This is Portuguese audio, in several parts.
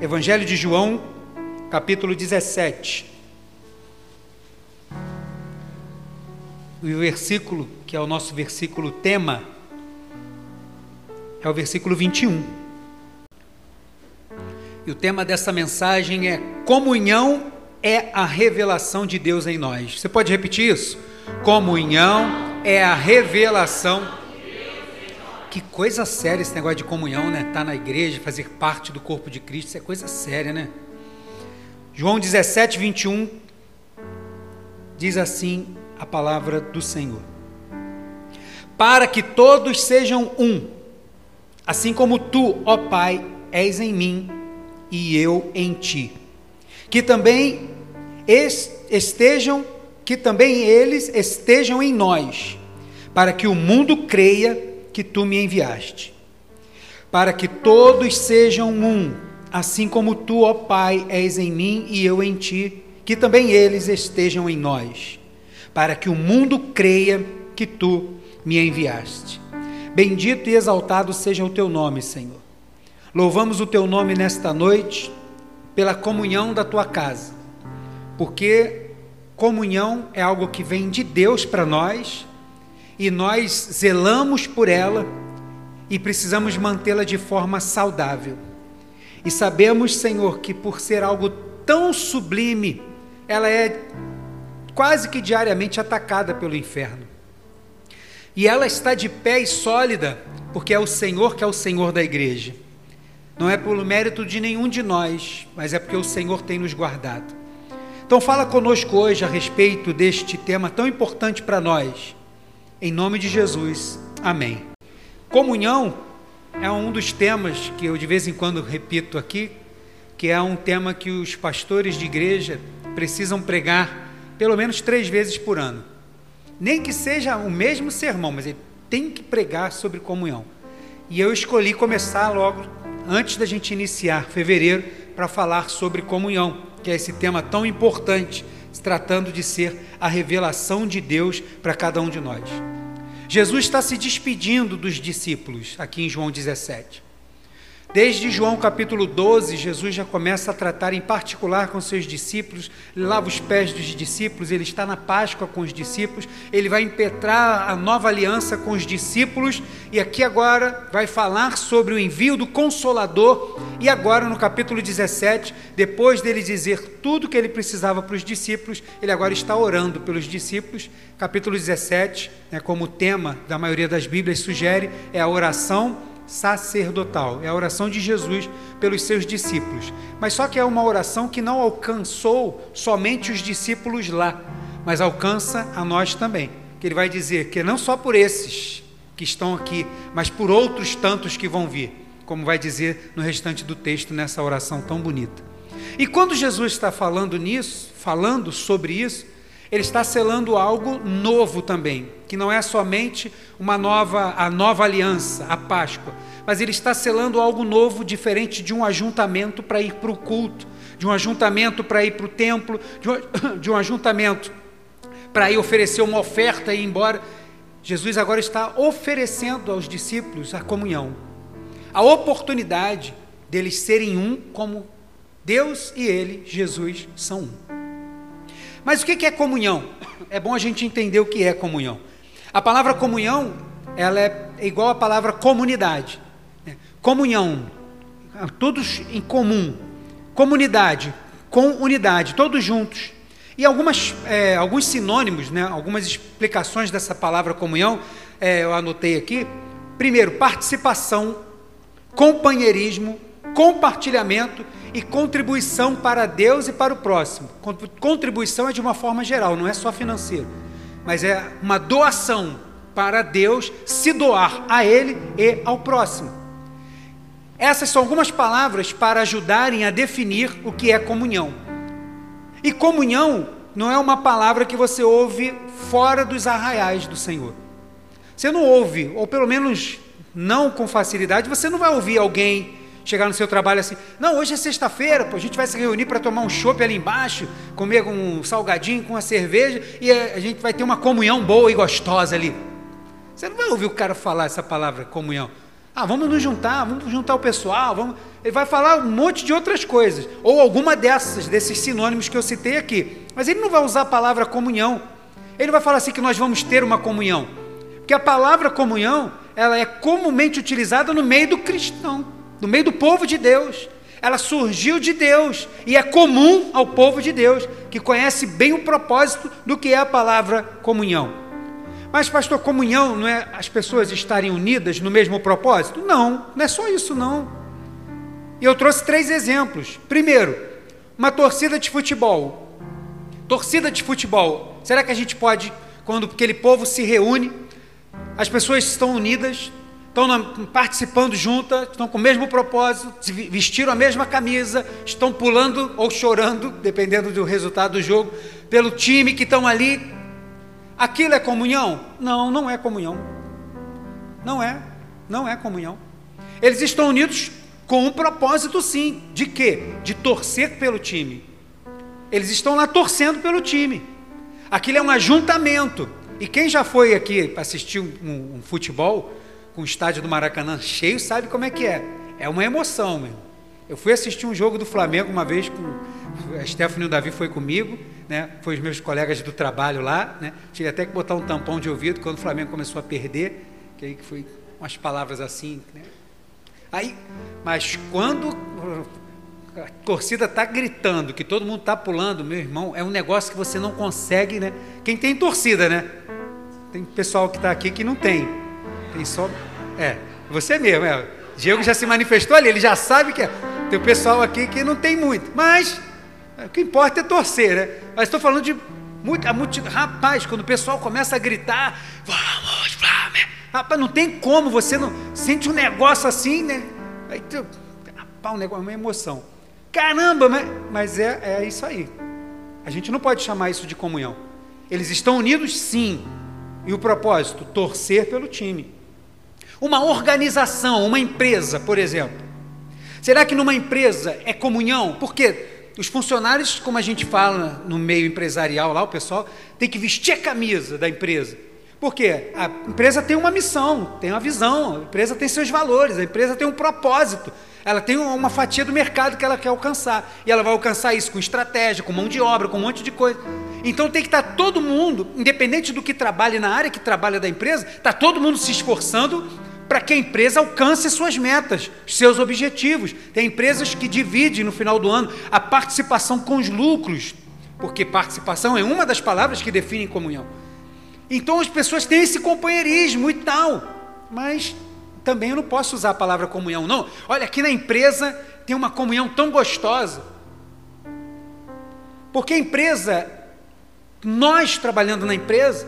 Evangelho de João, capítulo 17. E o versículo, que é o nosso versículo tema, é o versículo 21. E o tema dessa mensagem é Comunhão é a revelação de Deus em nós. Você pode repetir isso? Comunhão é a revelação. Que coisa séria esse negócio de comunhão, né? Estar tá na igreja, fazer parte do corpo de Cristo, isso é coisa séria, né? João 17, 21 diz assim: a palavra do Senhor. Para que todos sejam um, assim como tu, ó Pai, és em mim e eu em ti. Que também estejam, que também eles estejam em nós, para que o mundo creia que tu me enviaste. Para que todos sejam um, assim como tu, ó Pai, és em mim e eu em ti, que também eles estejam em nós para que o mundo creia que tu me enviaste. Bendito e exaltado seja o teu nome, Senhor. Louvamos o teu nome nesta noite pela comunhão da tua casa, porque comunhão é algo que vem de Deus para nós e nós zelamos por ela e precisamos mantê-la de forma saudável. E sabemos, Senhor, que por ser algo tão sublime, ela é quase que diariamente atacada pelo inferno. E ela está de pé e sólida, porque é o Senhor que é o Senhor da igreja. Não é pelo mérito de nenhum de nós, mas é porque o Senhor tem nos guardado. Então fala conosco hoje a respeito deste tema tão importante para nós. Em nome de Jesus. Amém. Comunhão é um dos temas que eu de vez em quando repito aqui, que é um tema que os pastores de igreja precisam pregar pelo menos três vezes por ano. Nem que seja o mesmo sermão, mas ele tem que pregar sobre comunhão. E eu escolhi começar logo antes da gente iniciar fevereiro para falar sobre comunhão, que é esse tema tão importante, tratando de ser a revelação de Deus para cada um de nós. Jesus está se despedindo dos discípulos aqui em João 17. Desde João capítulo 12, Jesus já começa a tratar em particular com seus discípulos, ele lava os pés dos discípulos, ele está na Páscoa com os discípulos, ele vai impetrar a nova aliança com os discípulos, e aqui agora vai falar sobre o envio do Consolador, e agora no capítulo 17, depois dele dizer tudo que ele precisava para os discípulos, ele agora está orando pelos discípulos. Capítulo 17, né, como o tema da maioria das Bíblias sugere, é a oração sacerdotal, é a oração de Jesus pelos seus discípulos. Mas só que é uma oração que não alcançou somente os discípulos lá, mas alcança a nós também. Que ele vai dizer que não só por esses que estão aqui, mas por outros tantos que vão vir, como vai dizer no restante do texto nessa oração tão bonita. E quando Jesus está falando nisso, falando sobre isso, ele está selando algo novo também, que não é somente uma nova a nova aliança, a Páscoa, mas ele está selando algo novo, diferente de um ajuntamento para ir para o culto, de um ajuntamento para ir para o templo, de um, de um ajuntamento para ir oferecer uma oferta e ir embora. Jesus agora está oferecendo aos discípulos a comunhão, a oportunidade deles serem um como Deus e Ele, Jesus, são um. Mas o que é comunhão? É bom a gente entender o que é comunhão. A palavra comunhão, ela é igual à palavra comunidade. Né? Comunhão, todos em comum. Comunidade, com unidade, todos juntos. E algumas, é, alguns sinônimos, né, algumas explicações dessa palavra comunhão, é, eu anotei aqui. Primeiro, participação, companheirismo, compartilhamento e contribuição para Deus e para o próximo. Contribuição é de uma forma geral, não é só financeiro, mas é uma doação para Deus se doar a Ele e ao próximo. Essas são algumas palavras para ajudarem a definir o que é comunhão. E comunhão não é uma palavra que você ouve fora dos arraiais do Senhor. Você não ouve, ou pelo menos não com facilidade, você não vai ouvir alguém chegar no seu trabalho assim, não, hoje é sexta-feira, a gente vai se reunir para tomar um chopp ali embaixo, comer um salgadinho com uma cerveja e a gente vai ter uma comunhão boa e gostosa ali. Você não vai ouvir o cara falar essa palavra comunhão. Ah, vamos nos juntar, vamos juntar o pessoal, vamos. Ele vai falar um monte de outras coisas, ou alguma dessas, desses sinônimos que eu citei aqui. Mas ele não vai usar a palavra comunhão. Ele vai falar assim que nós vamos ter uma comunhão. Porque a palavra comunhão, ela é comumente utilizada no meio do cristão, no meio do povo de Deus. Ela surgiu de Deus e é comum ao povo de Deus, que conhece bem o propósito do que é a palavra comunhão. Mas, pastor, comunhão não é as pessoas estarem unidas no mesmo propósito? Não, não é só isso, não. E eu trouxe três exemplos. Primeiro, uma torcida de futebol. Torcida de futebol. Será que a gente pode, quando aquele povo se reúne, as pessoas estão unidas, estão participando juntas, estão com o mesmo propósito, vestiram a mesma camisa, estão pulando ou chorando, dependendo do resultado do jogo, pelo time que estão ali. Aquilo é comunhão? Não, não é comunhão. Não é, não é comunhão. Eles estão unidos com um propósito, sim, de quê? De torcer pelo time. Eles estão lá torcendo pelo time. Aquilo é um ajuntamento. E quem já foi aqui para assistir um, um, futebol com o estádio do Maracanã cheio sabe como é que é. É uma emoção, meu. Eu fui assistir um jogo do Flamengo uma vez com a Stephanie e o Davi foi comigo, né? Foi os meus colegas do trabalho lá, né? Tive até que botar um tampão de ouvido quando o Flamengo começou a perder, que aí foi umas palavras assim, né? Aí, mas quando a torcida está gritando, que todo mundo está pulando, meu irmão, é um negócio que você não consegue, né? Quem tem torcida, né? Tem pessoal que está aqui que não tem. Tem só. É, você mesmo, é. Diego já se manifestou ali, ele já sabe que é. Tem o pessoal aqui que não tem muito. Mas o que importa é torcer, né? Mas estou falando de muito, multidão. Rapaz, quando o pessoal começa a gritar, vamos, Flamengo. Rapaz, não tem como, você não sente um negócio assim, né? Aí, rapaz, um negócio, uma emoção. Caramba, mas, mas é, é isso aí. A gente não pode chamar isso de comunhão. Eles estão unidos, sim. E o propósito? Torcer pelo time. Uma organização, uma empresa, por exemplo. Será que numa empresa é comunhão? Porque os funcionários, como a gente fala no meio empresarial lá, o pessoal tem que vestir a camisa da empresa. Porque a empresa tem uma missão, tem uma visão, a empresa tem seus valores, a empresa tem um propósito. Ela tem uma fatia do mercado que ela quer alcançar. E ela vai alcançar isso com estratégia, com mão de obra, com um monte de coisa. Então tem que estar todo mundo, independente do que trabalhe na área que trabalha da empresa, está todo mundo se esforçando para que a empresa alcance suas metas, seus objetivos. Tem empresas que dividem no final do ano a participação com os lucros, porque participação é uma das palavras que definem comunhão. Então as pessoas têm esse companheirismo e tal, mas também eu não posso usar a palavra comunhão, não. Olha, aqui na empresa tem uma comunhão tão gostosa. Porque a empresa, nós trabalhando na empresa,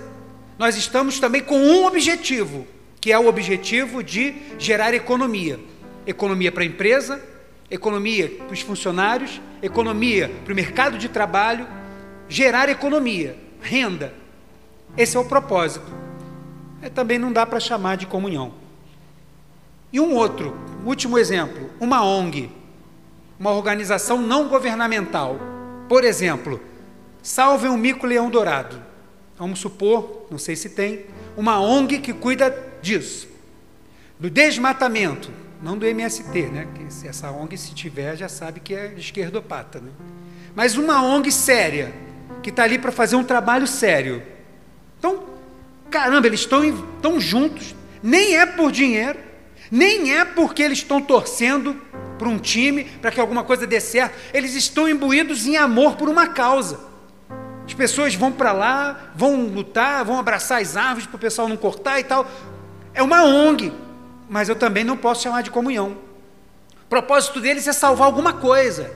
nós estamos também com um objetivo, que é o objetivo de gerar economia. Economia para a empresa, economia para os funcionários, economia para o mercado de trabalho, gerar economia, renda. Esse é o propósito. É, também não dá para chamar de comunhão. E um outro, último exemplo, uma ONG, uma organização não governamental. Por exemplo, Salve um Mico Leão Dourado. Vamos supor, não sei se tem, uma ONG que cuida disso. Do desmatamento, não do MST, né? Que essa ONG, se tiver, já sabe que é esquerdopata, né? Mas uma ONG séria, que está ali para fazer um trabalho sério. Então, caramba, eles estão, estão juntos, nem é por dinheiro, nem é porque eles estão torcendo para um time, para que alguma coisa dê certo. Eles estão imbuídos em amor por uma causa. As pessoas vão para lá, vão lutar, vão abraçar as árvores para o pessoal não cortar e tal. É uma ONG, mas eu também não posso chamar de comunhão. O propósito deles é salvar alguma coisa,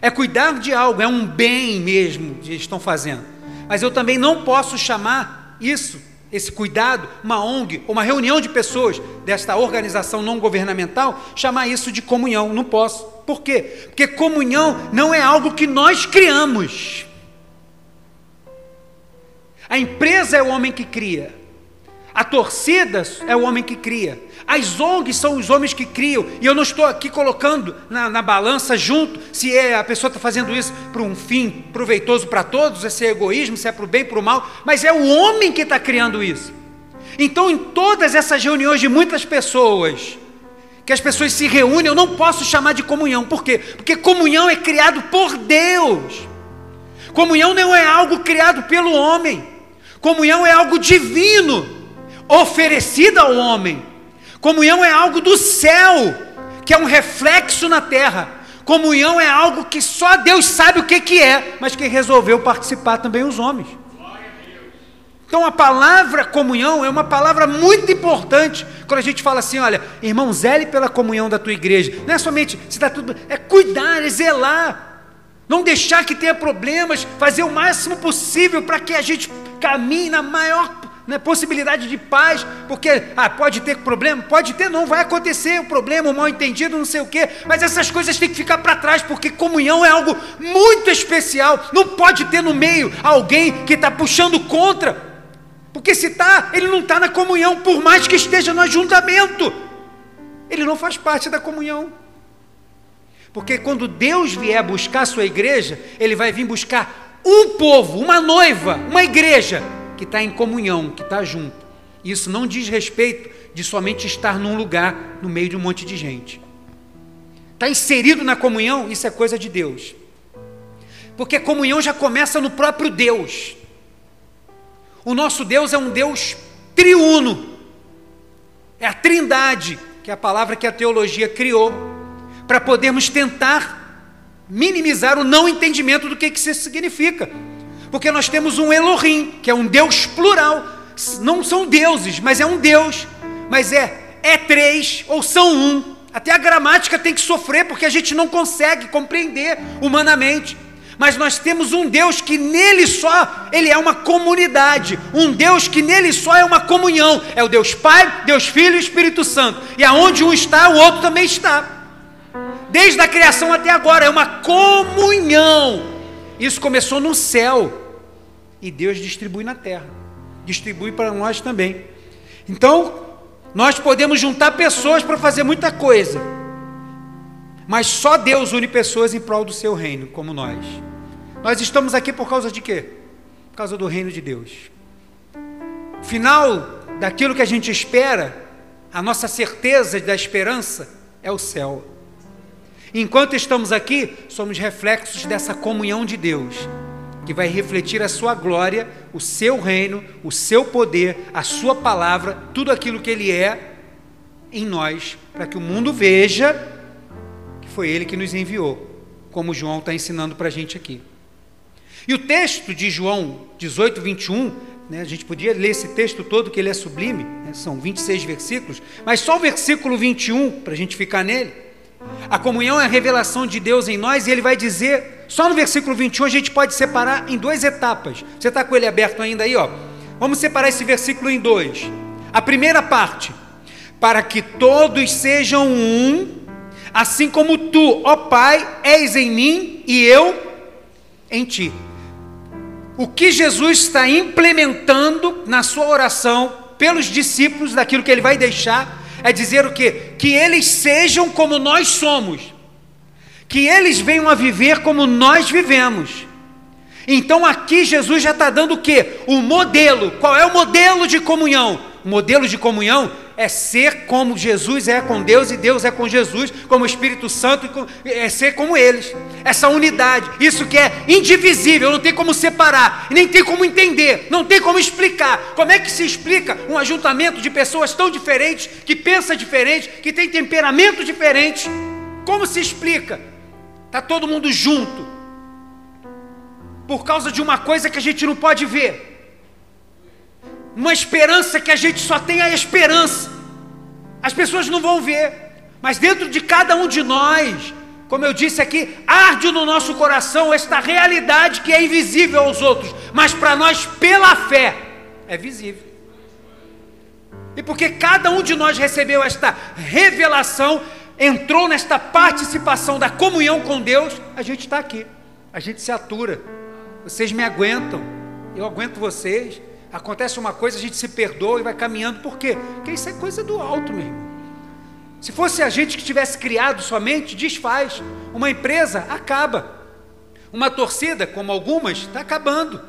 é cuidar de algo, é um bem mesmo que eles estão fazendo. Mas eu também não posso chamar isso esse cuidado, uma ONG, uma reunião de pessoas desta organização não governamental, chamar isso de comunhão. Não posso. Por quê? Porque comunhão não é algo que nós criamos. A empresa é o homem que cria. A torcida é o homem que cria. As ONGs são os homens que criam. E eu não estou aqui colocando na, na balança junto se é, a pessoa está fazendo isso para um fim proveitoso para todos, se é egoísmo, se é para o bem, para o mal. Mas é o homem que está criando isso. Então, em todas essas reuniões de muitas pessoas que as pessoas se reúnem, eu não posso chamar de comunhão. Por quê? Porque comunhão é criado por Deus. Comunhão não é algo criado pelo homem. Comunhão é algo divino, oferecido ao homem. Comunhão é algo do céu, que é um reflexo na terra. Comunhão é algo que só Deus sabe o que, que é, mas que resolveu participar também os homens. Então a palavra comunhão é uma palavra muito importante quando a gente fala assim, olha, irmão, zele pela comunhão da tua igreja. Não é somente se dá tudo, é cuidar, é zelar. Não deixar que tenha problemas, fazer o máximo possível para que a gente caminhe na maior né, possibilidade de paz, porque ah, pode ter problema, pode ter, não vai acontecer o problema, o mal entendido, não sei o quê, mas essas coisas têm que ficar para trás, porque comunhão é algo muito especial. Não pode ter no meio alguém que está puxando contra. Porque se está, ele não está na comunhão, por mais que esteja no ajuntamento. Ele não faz parte da comunhão. Porque quando Deus vier buscar a sua igreja, Ele vai vir buscar um povo, uma noiva, uma igreja que está em comunhão, que está junto. Isso não diz respeito de somente estar num lugar no meio de um monte de gente. Está inserido na comunhão, isso é coisa de Deus. Porque comunhão já começa no próprio Deus. O nosso Deus é um Deus triuno. É a trindade, que é a palavra que a teologia criou, para podermos tentar minimizar o não entendimento do que, que isso significa. Porque nós temos um Elohim, que é um Deus plural. Não são deuses, mas é um Deus. Mas é, é três ou são um. Até a gramática tem que sofrer, porque a gente não consegue compreender humanamente. Mas nós temos um Deus que nele só ele é uma comunidade, um Deus que nele só é uma comunhão. É o Deus Pai, Deus Filho e Espírito Santo. E aonde um está, o outro também está. Desde a criação até agora é uma comunhão. Isso começou no céu e Deus distribui na terra. Distribui para nós também. Então, nós podemos juntar pessoas para fazer muita coisa. Mas só Deus une pessoas em prol do seu reino, como nós. Nós estamos aqui por causa de quê? Por causa do reino de Deus. Final daquilo que a gente espera, a nossa certeza da esperança é o céu. Enquanto estamos aqui, somos reflexos dessa comunhão de Deus, que vai refletir a sua glória, o seu reino, o seu poder, a sua palavra, tudo aquilo que ele é em nós, para que o mundo veja que foi ele que nos enviou, como João está ensinando para a gente aqui. E o texto de João 18, 21, né, a gente podia ler esse texto todo, que ele é sublime, né, são 26 versículos, mas só o versículo 21, para a gente ficar nele. A comunhão é a revelação de Deus em nós, e ele vai dizer, só no versículo 21 a gente pode separar em duas etapas. Você está com ele aberto ainda aí, ó? Vamos separar esse versículo em dois. A primeira parte, para que todos sejam um, assim como tu, ó Pai, és em mim e eu em ti. O que Jesus está implementando na sua oração pelos discípulos, daquilo que ele vai deixar, é dizer o que? Que eles sejam como nós somos, que eles venham a viver como nós vivemos. Então aqui Jesus já está dando o que? O modelo. Qual é o modelo de comunhão? Modelo de comunhão é ser como Jesus é com Deus e Deus é com Jesus, como Espírito Santo, é ser como eles. Essa unidade, isso que é indivisível, não tem como separar, nem tem como entender, não tem como explicar. Como é que se explica um ajuntamento de pessoas tão diferentes, que pensa diferente, que tem temperamento diferente? Como se explica? Está todo mundo junto, por causa de uma coisa que a gente não pode ver uma esperança que a gente só tem a esperança. As pessoas não vão ver, mas dentro de cada um de nós, como eu disse aqui, arde no nosso coração esta realidade que é invisível aos outros, mas para nós, pela fé, é visível. E porque cada um de nós recebeu esta revelação, entrou nesta participação da comunhão com Deus, a gente está aqui, a gente se atura. Vocês me aguentam, eu aguento vocês acontece uma coisa, a gente se perdoa e vai caminhando, por quê? Porque isso é coisa do alto, meu irmão. Se fosse a gente que tivesse criado somente, desfaz. Uma empresa acaba. Uma torcida, como algumas, está acabando.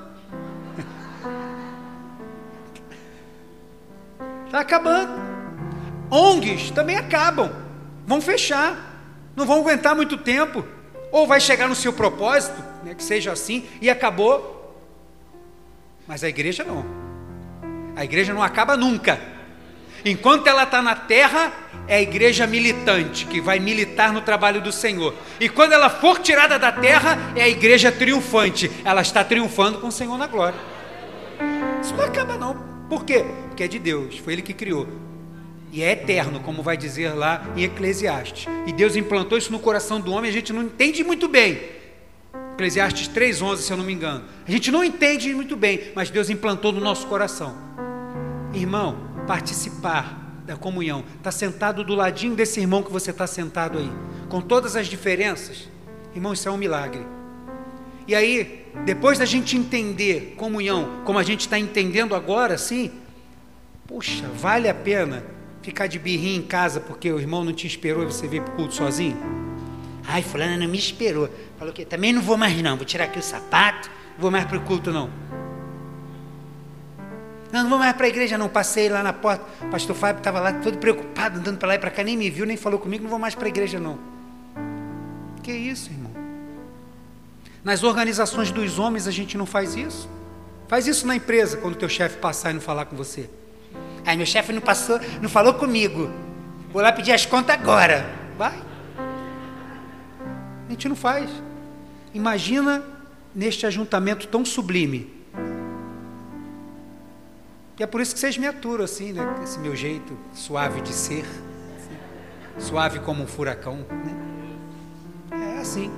Está acabando. ONGs também acabam. vão fechar, não vão aguentar muito tempo, ou vai chegar no seu propósito, né, que seja assim, e acabou. Mas a igreja não. A igreja não acaba nunca. Enquanto ela está na terra, é a igreja militante, que vai militar no trabalho do Senhor. E quando ela for tirada da terra, é a igreja triunfante. Ela está triunfando com o Senhor na glória. Isso não acaba, não. Por quê? Porque é de Deus, foi Ele que criou. E é eterno, como vai dizer lá em Eclesiastes. E Deus implantou isso no coração do homem, a gente não entende muito bem. Eclesiastes 3,11, se eu não me engano. A gente não entende muito bem, mas Deus implantou no nosso coração. Irmão, participar da comunhão, está sentado do ladinho desse irmão que você está sentado aí, com todas as diferenças, irmão, isso é um milagre. E aí, depois da gente entender comunhão, como a gente está entendendo agora, sim, puxa, vale a pena ficar de birrinha em casa porque o irmão não te esperou e você veio para o culto sozinho? Ai, fulano não me esperou. Falou que também não vou mais não, vou tirar aqui o sapato, não vou mais para o culto não. Não, não vou mais para a igreja, não. Passei lá na porta. O pastor Fábio estava lá todo preocupado, andando para lá e para cá, nem me viu, nem falou comigo, não vou mais para a igreja, não. Que isso, irmão? Nas organizações dos homens a gente não faz isso. Faz isso na empresa, quando teu chefe passar e não falar com você. Aí meu chefe não passou, não falou comigo. Vou lá pedir as contas agora. Vai. A gente não faz. Imagina neste ajuntamento tão sublime e é por isso que vocês me aturam assim, né? Esse meu jeito suave de ser, suave como um furacão, né? É assim.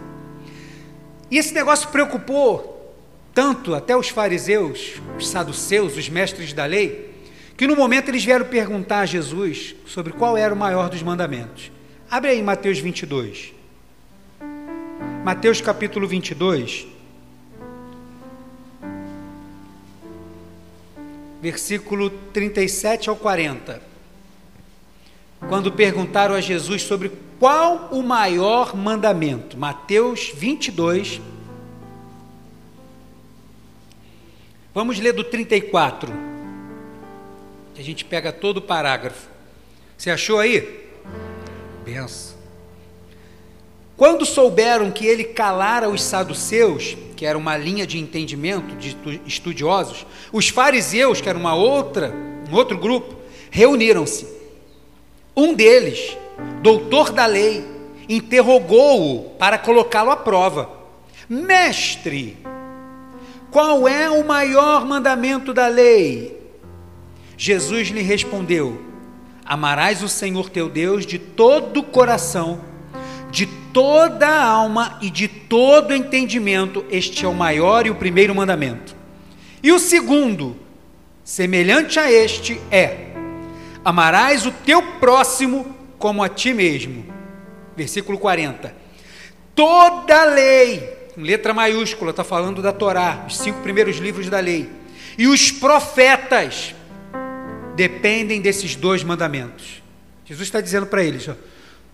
E esse negócio preocupou tanto até os fariseus, os saduceus, os mestres da lei, que no momento eles vieram perguntar a Jesus sobre qual era o maior dos mandamentos. Abre aí Mateus 22. Mateus capítulo 22. versículo 37 ao 40. Quando perguntaram a Jesus sobre qual o maior mandamento, Mateus 22. Vamos ler do 34. A gente pega todo o parágrafo. Você achou aí? Benção. Quando souberam que ele calara os saduceus, que era uma linha de entendimento de estudiosos, os fariseus, que era uma outra, um outro grupo, reuniram-se. Um deles, doutor da lei, interrogou-o para colocá-lo à prova. Mestre, qual é o maior mandamento da lei? Jesus lhe respondeu: Amarás o Senhor teu Deus de todo o coração, de toda a alma e de todo entendimento, este é o maior e o primeiro mandamento. E o segundo, semelhante a este, é: amarás o teu próximo como a ti mesmo. Versículo 40. Toda a lei, em letra maiúscula, está falando da Torá, os cinco primeiros livros da lei, e os profetas dependem desses dois mandamentos. Jesus está dizendo para eles: ó,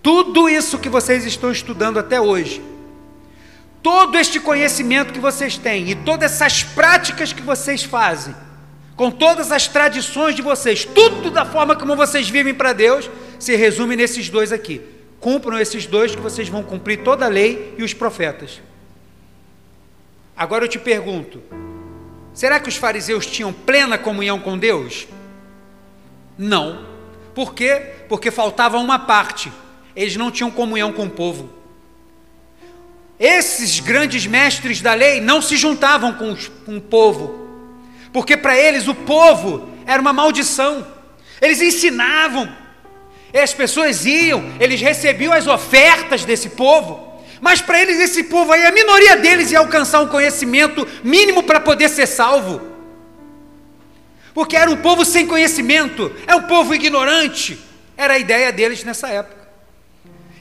tudo isso que vocês estão estudando até hoje, todo este conhecimento que vocês têm e todas essas práticas que vocês fazem, com todas as tradições de vocês, tudo da forma como vocês vivem para Deus, se resume nesses dois aqui. Cumpram esses dois que vocês vão cumprir toda a lei e os profetas. Agora eu te pergunto: será que os fariseus tinham plena comunhão com Deus? Não. Por quê? Porque faltava uma parte eles não tinham comunhão com o povo. Esses grandes mestres da lei não se juntavam com, os, com o povo, porque para eles o povo era uma maldição. Eles ensinavam, as pessoas iam, eles recebiam as ofertas desse povo, mas para eles esse povo aí, a minoria deles ia alcançar um conhecimento mínimo para poder ser salvo. Porque era um povo sem conhecimento, é um povo ignorante. Era a ideia deles nessa época.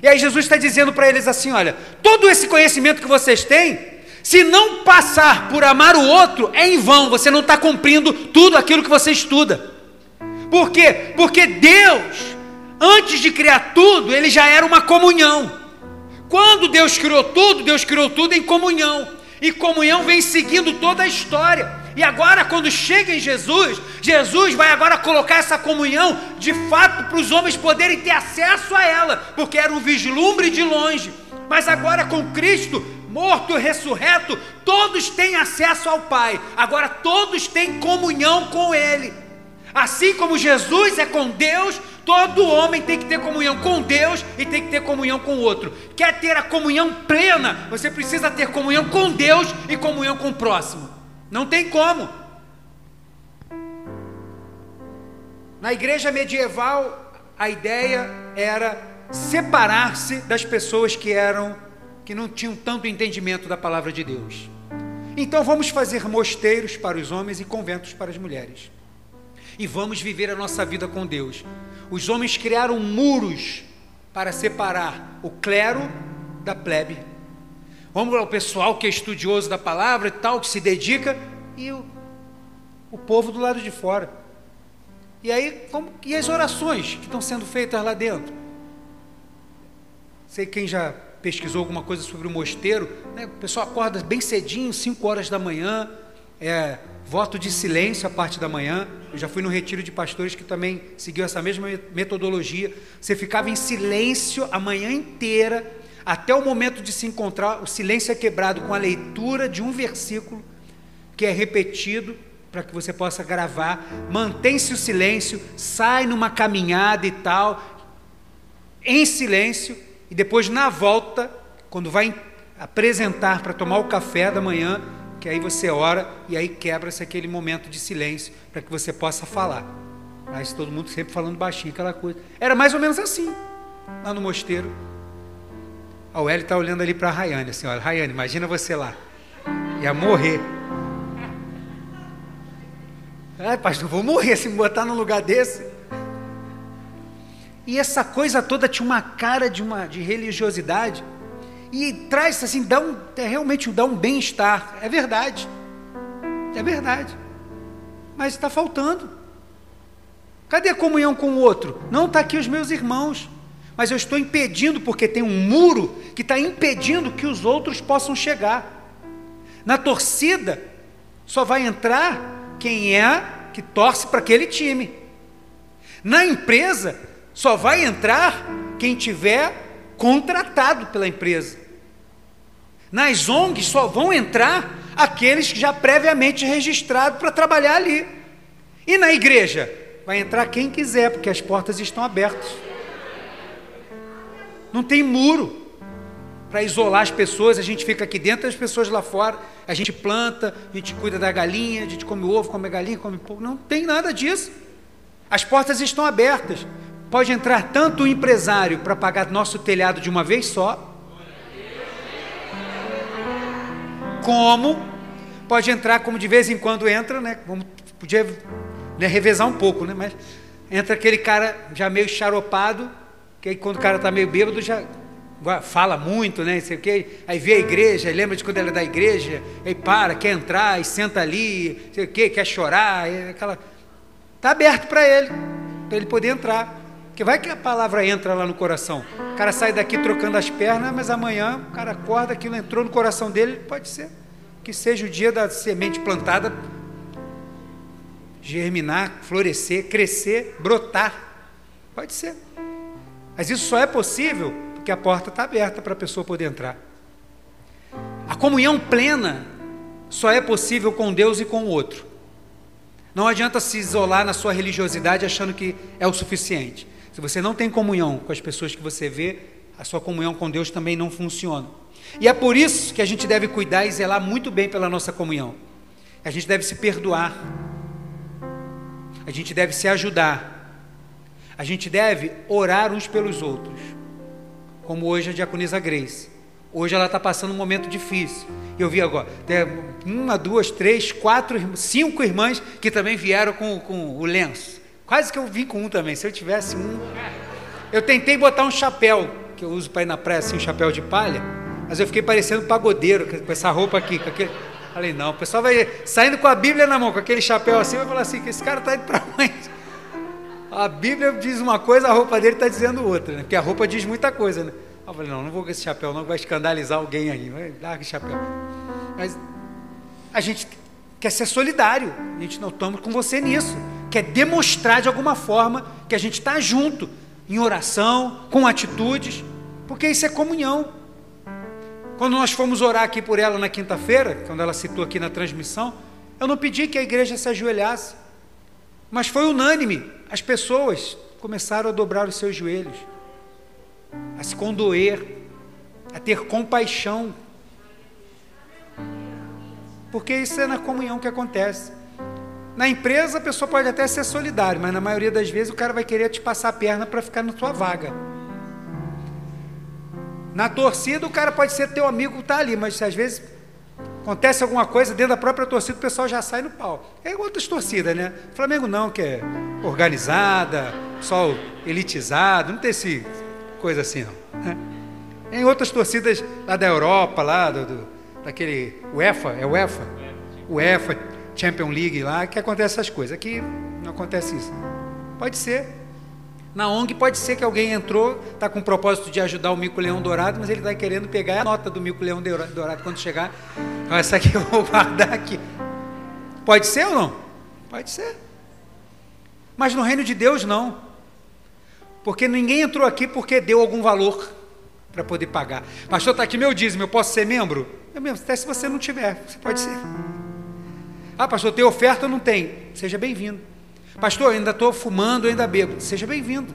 E aí Jesus está dizendo para eles assim: olha, todo esse conhecimento que vocês têm, se não passar por amar o outro, é em vão, você não está cumprindo tudo aquilo que você estuda. Por quê? Porque Deus, antes de criar tudo, ele já era uma comunhão. Quando Deus criou tudo, Deus criou tudo em comunhão. E comunhão vem seguindo toda a história. E agora, quando chega em Jesus, Jesus vai agora colocar essa comunhão de fato para os homens poderem ter acesso a ela, porque era um vislumbre de longe. Mas agora, com Cristo morto e ressurreto, todos têm acesso ao Pai, agora todos têm comunhão com Ele. Assim como Jesus é com Deus, todo homem tem que ter comunhão com Deus e tem que ter comunhão com o outro. Quer ter a comunhão plena, você precisa ter comunhão com Deus e comunhão com o próximo. Não tem como. Na igreja medieval, a ideia era separar-se das pessoas que eram que não tinham tanto entendimento da palavra de Deus. Então vamos fazer mosteiros para os homens e conventos para as mulheres e vamos viver a nossa vida com Deus. Os homens criaram muros para separar o clero da plebe. Vamos lá, o pessoal que é estudioso da palavra e tal, que se dedica, e o, o povo do lado de fora. E aí, como, e as orações que estão sendo feitas lá dentro? Sei quem já pesquisou alguma coisa sobre o mosteiro, né? o pessoal acorda bem cedinho, 5 horas da manhã, é, voto de silêncio a parte da manhã. Eu já fui no retiro de pastores que também seguiu essa mesma metodologia. Você ficava em silêncio a manhã inteira, até o momento de se encontrar. O silêncio é quebrado com a leitura de um versículo que é repetido para que você possa gravar. Mantém-se o silêncio, sai numa caminhada e tal, em silêncio, e depois na volta, quando vai apresentar para tomar o café da manhã, que aí você ora e aí quebra-se aquele momento de silêncio para que você possa falar. Mas todo mundo sempre falando baixinho, aquela coisa. Era mais ou menos assim, lá no mosteiro. A Welly está olhando ali para a Rayane, assim, olha, Rayane, imagina você lá. Ia morrer. Ai, pastor, vou morrer se me botar num lugar desse. E essa coisa toda tinha uma cara de uma de religiosidade e traz assim, dá um, é, realmente dá um bem-estar. É verdade. É verdade. Mas está faltando. Cadê a comunhão com o outro? Não está aqui os meus irmãos. Mas eu estou impedindo, porque tem um muro que está impedindo que os outros possam chegar. Na torcida, só vai entrar quem é que torce para aquele time. Na empresa, só vai entrar quem tiver contratado pela empresa. Nas ONGs só vão entrar aqueles que já previamente registrados para trabalhar ali. E na igreja? Vai entrar quem quiser, porque as portas estão abertas. Não tem muro para isolar as pessoas, a gente fica aqui dentro, as pessoas lá fora, a gente planta, a gente cuida da galinha, a gente come ovo, come galinha, come pouco, não tem nada disso. As portas estão abertas. Pode entrar tanto o empresário para pagar nosso telhado de uma vez só, como pode entrar, como de vez em quando entra, né? Podia né, revezar um pouco, né? Mas entra aquele cara já meio charopado, que aí quando o cara está meio bêbado já fala muito, né? Sei o quê, aí vê a igreja, lembra de quando era da igreja, aí para, quer entrar, e senta ali, sei o quê, quer chorar, aquela. Está aberto para ele, para ele poder entrar. Porque vai que a palavra entra lá no coração. O cara sai daqui trocando as pernas, mas amanhã o cara acorda, aquilo entrou no coração dele, pode ser que seja o dia da semente plantada germinar, florescer, crescer, brotar. Pode ser. Mas isso só é possível porque a porta está aberta para a pessoa poder entrar. A comunhão plena só é possível com Deus e com o outro. Não adianta se isolar na sua religiosidade achando que é o suficiente. Se você não tem comunhão com as pessoas que você vê, a sua comunhão com Deus também não funciona. E é por isso que a gente deve cuidar e zelar muito bem pela nossa comunhão. A gente deve se perdoar. A gente deve se ajudar. A gente deve orar uns pelos outros. Como hoje a diaconisa Grace. Hoje ela está passando um momento difícil. Eu vi agora, tem uma, duas, três, quatro, cinco irmãs que também vieram com, com o lenço. Quase que eu vim com um também. Se eu tivesse um. Eu tentei botar um chapéu, que eu uso para ir na praia assim, um chapéu de palha, mas eu fiquei parecendo um pagodeiro com essa roupa aqui. Com aquele... Falei, não, o pessoal vai saindo com a Bíblia na mão, com aquele chapéu assim, vai falar assim: que esse cara está indo para onde? A Bíblia diz uma coisa, a roupa dele está dizendo outra, né? Porque a roupa diz muita coisa, né? Eu falei, não, não vou com esse chapéu, não, vai escandalizar alguém aí, vai dar esse chapéu. Mas a gente quer ser solidário. A gente não estamos com você nisso. Quer demonstrar de alguma forma que a gente está junto, em oração, com atitudes, porque isso é comunhão. Quando nós fomos orar aqui por ela na quinta-feira, quando ela citou aqui na transmissão, eu não pedi que a igreja se ajoelhasse, mas foi unânime. As pessoas começaram a dobrar os seus joelhos, a se condoer, a ter compaixão porque isso é na comunhão que acontece. Na empresa a pessoa pode até ser solidária, mas na maioria das vezes o cara vai querer te passar a perna para ficar na tua vaga. Na torcida o cara pode ser teu amigo, tá ali, mas às vezes acontece alguma coisa dentro da própria torcida, o pessoal já sai no pau. É outras torcidas, né? Flamengo não, que é organizada, só elitizado, não tem esse coisa assim não. Né? Em outras torcidas lá da Europa, lá do, do daquele UEFA, é UEFA? UEFA, Champion League lá, que acontece essas coisas. Aqui não acontece isso. Pode ser. Na ONG pode ser que alguém entrou, está com o propósito de ajudar o mico-leão dourado, mas ele está querendo pegar a nota do mico-leão dourado quando chegar. Então, essa aqui eu vou guardar aqui. Pode ser ou não? Pode ser. Mas no reino de Deus não. Porque ninguém entrou aqui porque deu algum valor para poder pagar. Pastor, está aqui meu dízimo, eu posso ser membro? É mesmo, até se você não tiver, você pode ser. Ah, pastor, tem oferta ou não tem? Seja bem-vindo. Pastor, ainda estou fumando, ainda bebo. Seja bem-vindo.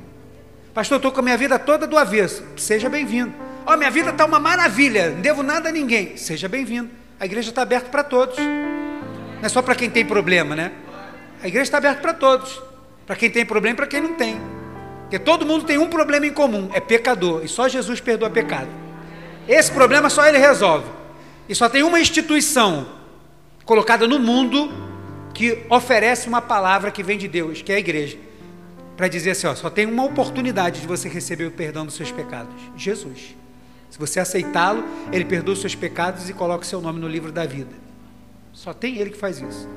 Pastor, estou com a minha vida toda do avesso. Seja bem-vindo. Ó, oh, minha vida está uma maravilha, não devo nada a ninguém. Seja bem-vindo. A igreja está aberta para todos. Não é só para quem tem problema, né? A igreja está aberta para todos. Para quem tem problema e para quem não tem. Porque todo mundo tem um problema em comum, é pecador. E só Jesus perdoa pecado. Esse problema só ele resolve. E só tem uma instituição colocada no mundo que oferece uma palavra que vem de Deus, que é a igreja. Para dizer assim, ó, só tem uma oportunidade de você receber o perdão dos seus pecados. Jesus. Se você aceitá-lo, ele perdoa os seus pecados e coloca o seu nome no livro da vida. Só tem ele que faz isso.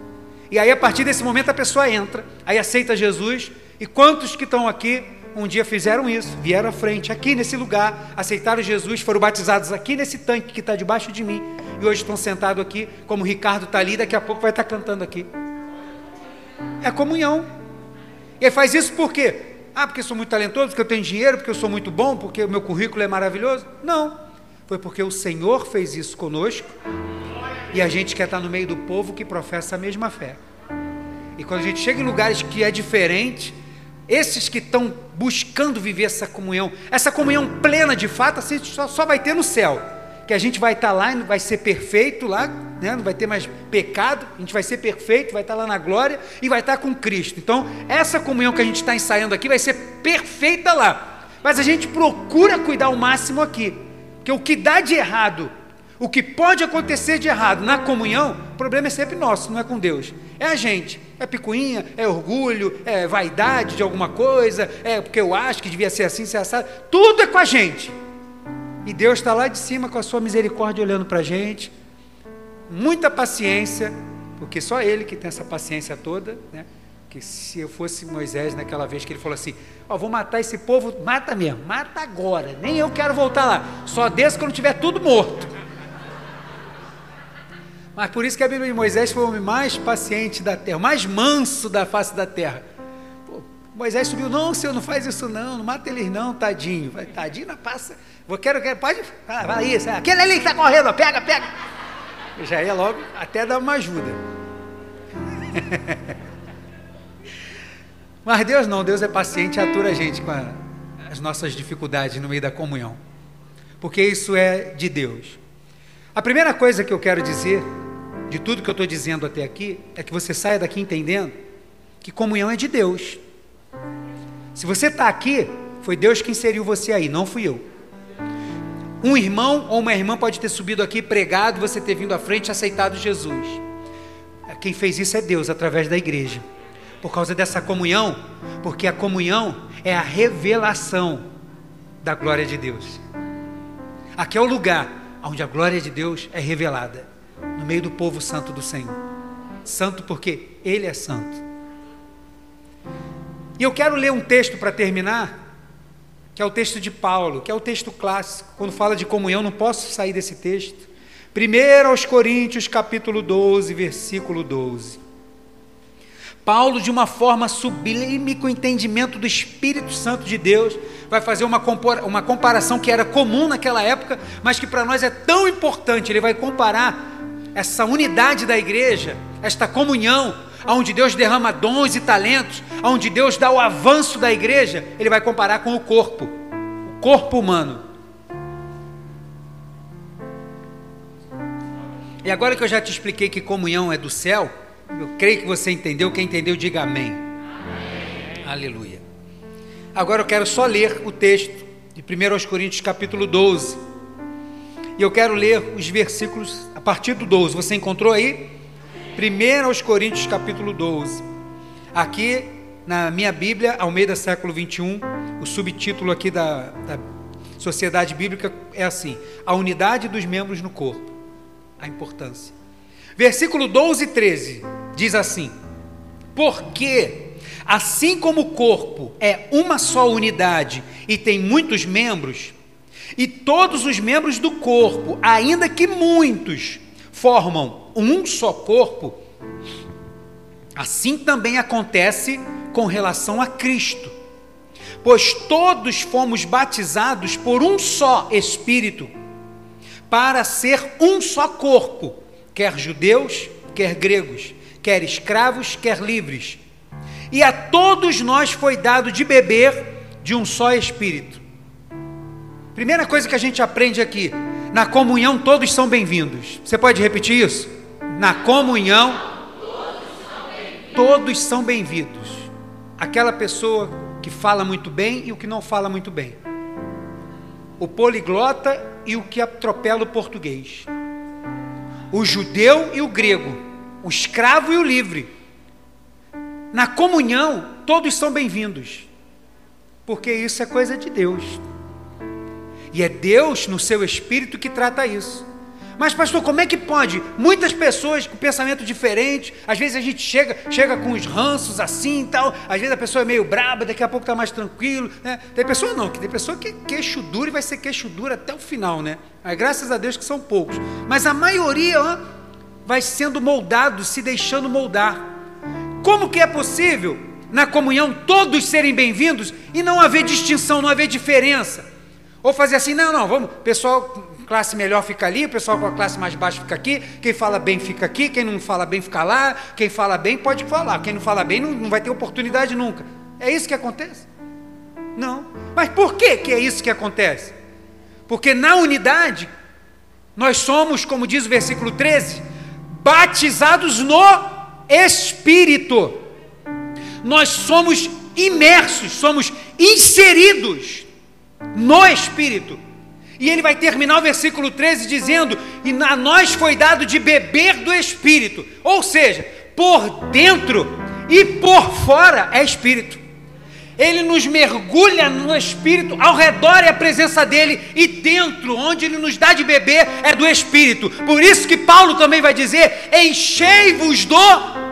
E aí, a partir desse momento, a pessoa entra, aí aceita Jesus. E quantos que estão aqui um dia fizeram isso, vieram à frente, aqui nesse lugar, aceitaram Jesus, foram batizados aqui nesse tanque que está debaixo de mim, e hoje estão sentados aqui, como o Ricardo está ali, daqui a pouco vai estar tá cantando aqui. É comunhão. E faz isso por quê? Ah, porque sou muito talentoso, porque eu tenho dinheiro, porque eu sou muito bom, porque o meu currículo é maravilhoso? Não. Foi porque o Senhor fez isso conosco e a gente quer estar no meio do povo que professa a mesma fé. E quando a gente chega em lugares que é diferente, esses que estão buscando viver essa comunhão, essa comunhão plena de fato, assim, só, só vai ter no céu. Que a gente vai estar lá e vai ser perfeito lá, né? não vai ter mais pecado, a gente vai ser perfeito, vai estar lá na glória e vai estar com Cristo. Então, essa comunhão que a gente está ensaiando aqui vai ser perfeita lá. Mas a gente procura cuidar o máximo aqui. Porque o que dá de errado o que pode acontecer de errado na comunhão, o problema é sempre nosso, não é com Deus. É a gente. É picuinha, é orgulho, é vaidade de alguma coisa, é porque eu acho que devia ser assim, ser assado. Tudo é com a gente. E Deus está lá de cima com a sua misericórdia olhando para a gente. Muita paciência, porque só Ele que tem essa paciência toda, né? Que se eu fosse Moisés naquela vez que ele falou assim: Ó, oh, vou matar esse povo, mata mesmo, mata agora, nem eu quero voltar lá, só desço quando tiver tudo morto. Mas por isso que a Bíblia de Moisés foi o homem mais paciente da terra, o mais manso da face da terra. Pô, Moisés subiu, não, Senhor, não faz isso não, não mata eles não, tadinho. Vai, tadinho, passa. Vou, quero, quero, pode, vai isso, aquele ali que está correndo, pega, pega. Eu já ia logo até dar uma ajuda. Mas Deus não, Deus é paciente e atura a gente com a, as nossas dificuldades no meio da comunhão. Porque isso é de Deus. A primeira coisa que eu quero dizer de tudo que eu estou dizendo até aqui é que você saia daqui entendendo que comunhão é de Deus. Se você está aqui, foi Deus que inseriu você aí, não fui eu. Um irmão ou uma irmã pode ter subido aqui, pregado, você ter vindo à frente e aceitado Jesus. Quem fez isso é Deus através da igreja. Por causa dessa comunhão, porque a comunhão é a revelação da glória de Deus. Aqui é o lugar onde a glória de Deus é revelada no meio do povo santo do Senhor. Santo porque Ele é santo. E eu quero ler um texto para terminar, que é o texto de Paulo, que é o texto clássico. Quando fala de comunhão, não posso sair desse texto. 1 aos Coríntios, capítulo 12, versículo 12. Paulo, de uma forma sublime, com entendimento do Espírito Santo de Deus, vai fazer uma, uma comparação que era comum naquela época, mas que para nós é tão importante. Ele vai comparar essa unidade da igreja, esta comunhão, onde Deus derrama dons e talentos, onde Deus dá o avanço da igreja, ele vai comparar com o corpo, o corpo humano. E agora que eu já te expliquei que comunhão é do céu, eu creio que você entendeu. Quem entendeu, diga amém. amém. Aleluia. Agora eu quero só ler o texto de 1 Coríntios, capítulo 12. E eu quero ler os versículos a partir do 12. Você encontrou aí? 1 Coríntios, capítulo 12. Aqui na minha Bíblia, ao meio do século 21, o subtítulo aqui da, da Sociedade Bíblica é assim: A unidade dos membros no corpo a importância. Versículo 12 e 13 diz assim: Porque, assim como o corpo é uma só unidade e tem muitos membros, e todos os membros do corpo, ainda que muitos, formam um só corpo, assim também acontece com relação a Cristo. Pois todos fomos batizados por um só Espírito para ser um só corpo, quer judeus, quer gregos, quer escravos, quer livres. E a todos nós foi dado de beber de um só espírito. Primeira coisa que a gente aprende aqui, na comunhão todos são bem-vindos. Você pode repetir isso? Na comunhão todos são bem-vindos. Aquela pessoa que fala muito bem e o que não fala muito bem. O poliglota e o que atropela o português, o judeu e o grego, o escravo e o livre. Na comunhão, todos são bem-vindos, porque isso é coisa de Deus. E é Deus, no seu espírito, que trata isso. Mas, pastor, como é que pode? Muitas pessoas com pensamento diferente, às vezes a gente chega, chega com os ranços assim e tal, às vezes a pessoa é meio braba, daqui a pouco está mais tranquilo. Né? Tem pessoa não, que tem pessoa que é queixo duro e vai ser queixo duro até o final, né? Mas, graças a Deus que são poucos. Mas a maioria ó, vai sendo moldado, se deixando moldar. Como que é possível na comunhão todos serem bem-vindos e não haver distinção, não haver diferença? Ou fazer assim, não, não, vamos, pessoal classe melhor fica ali, o pessoal com a classe mais baixa fica aqui, quem fala bem fica aqui, quem não fala bem fica lá, quem fala bem pode falar, quem não fala bem não, não vai ter oportunidade nunca. É isso que acontece? Não. Mas por que, que é isso que acontece? Porque na unidade, nós somos, como diz o versículo 13, batizados no Espírito. Nós somos imersos, somos inseridos no Espírito. E ele vai terminar o versículo 13 dizendo: E a nós foi dado de beber do Espírito. Ou seja, por dentro e por fora é Espírito. Ele nos mergulha no Espírito, ao redor é a presença dele, e dentro, onde ele nos dá de beber, é do Espírito. Por isso que Paulo também vai dizer: enchei-vos do.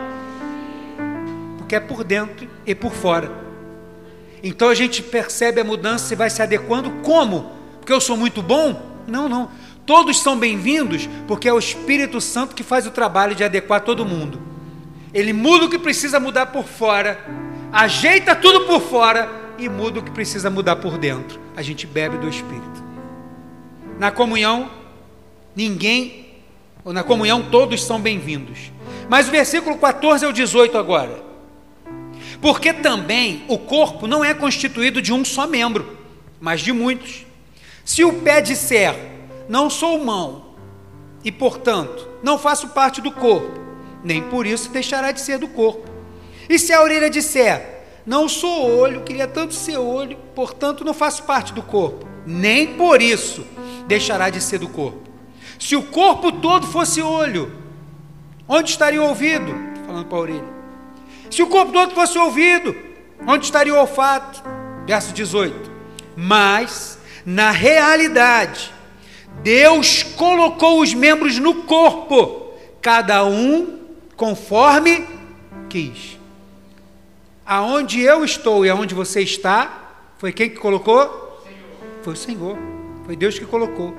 Porque é por dentro e por fora. Então a gente percebe a mudança e vai se adequando como? Porque eu sou muito bom. Não, não. Todos são bem-vindos porque é o Espírito Santo que faz o trabalho de adequar todo mundo. Ele muda o que precisa mudar por fora, ajeita tudo por fora e muda o que precisa mudar por dentro. A gente bebe do Espírito. Na comunhão, ninguém, ou na comunhão, todos são bem-vindos. Mas o versículo 14 ao 18 agora. Porque também o corpo não é constituído de um só membro, mas de muitos. Se o pé disser, não sou mão, e portanto não faço parte do corpo, nem por isso deixará de ser do corpo. E se a orelha disser, não sou olho, queria tanto ser olho, portanto não faço parte do corpo, nem por isso deixará de ser do corpo. Se o corpo todo fosse olho, onde estaria o ouvido? Falando para a orelha. Se o corpo todo fosse ouvido, onde estaria o olfato? Verso 18. Mas na realidade, Deus colocou os membros no corpo, cada um conforme quis. Aonde eu estou e aonde você está, foi quem que colocou? Senhor. Foi o Senhor, foi Deus que colocou.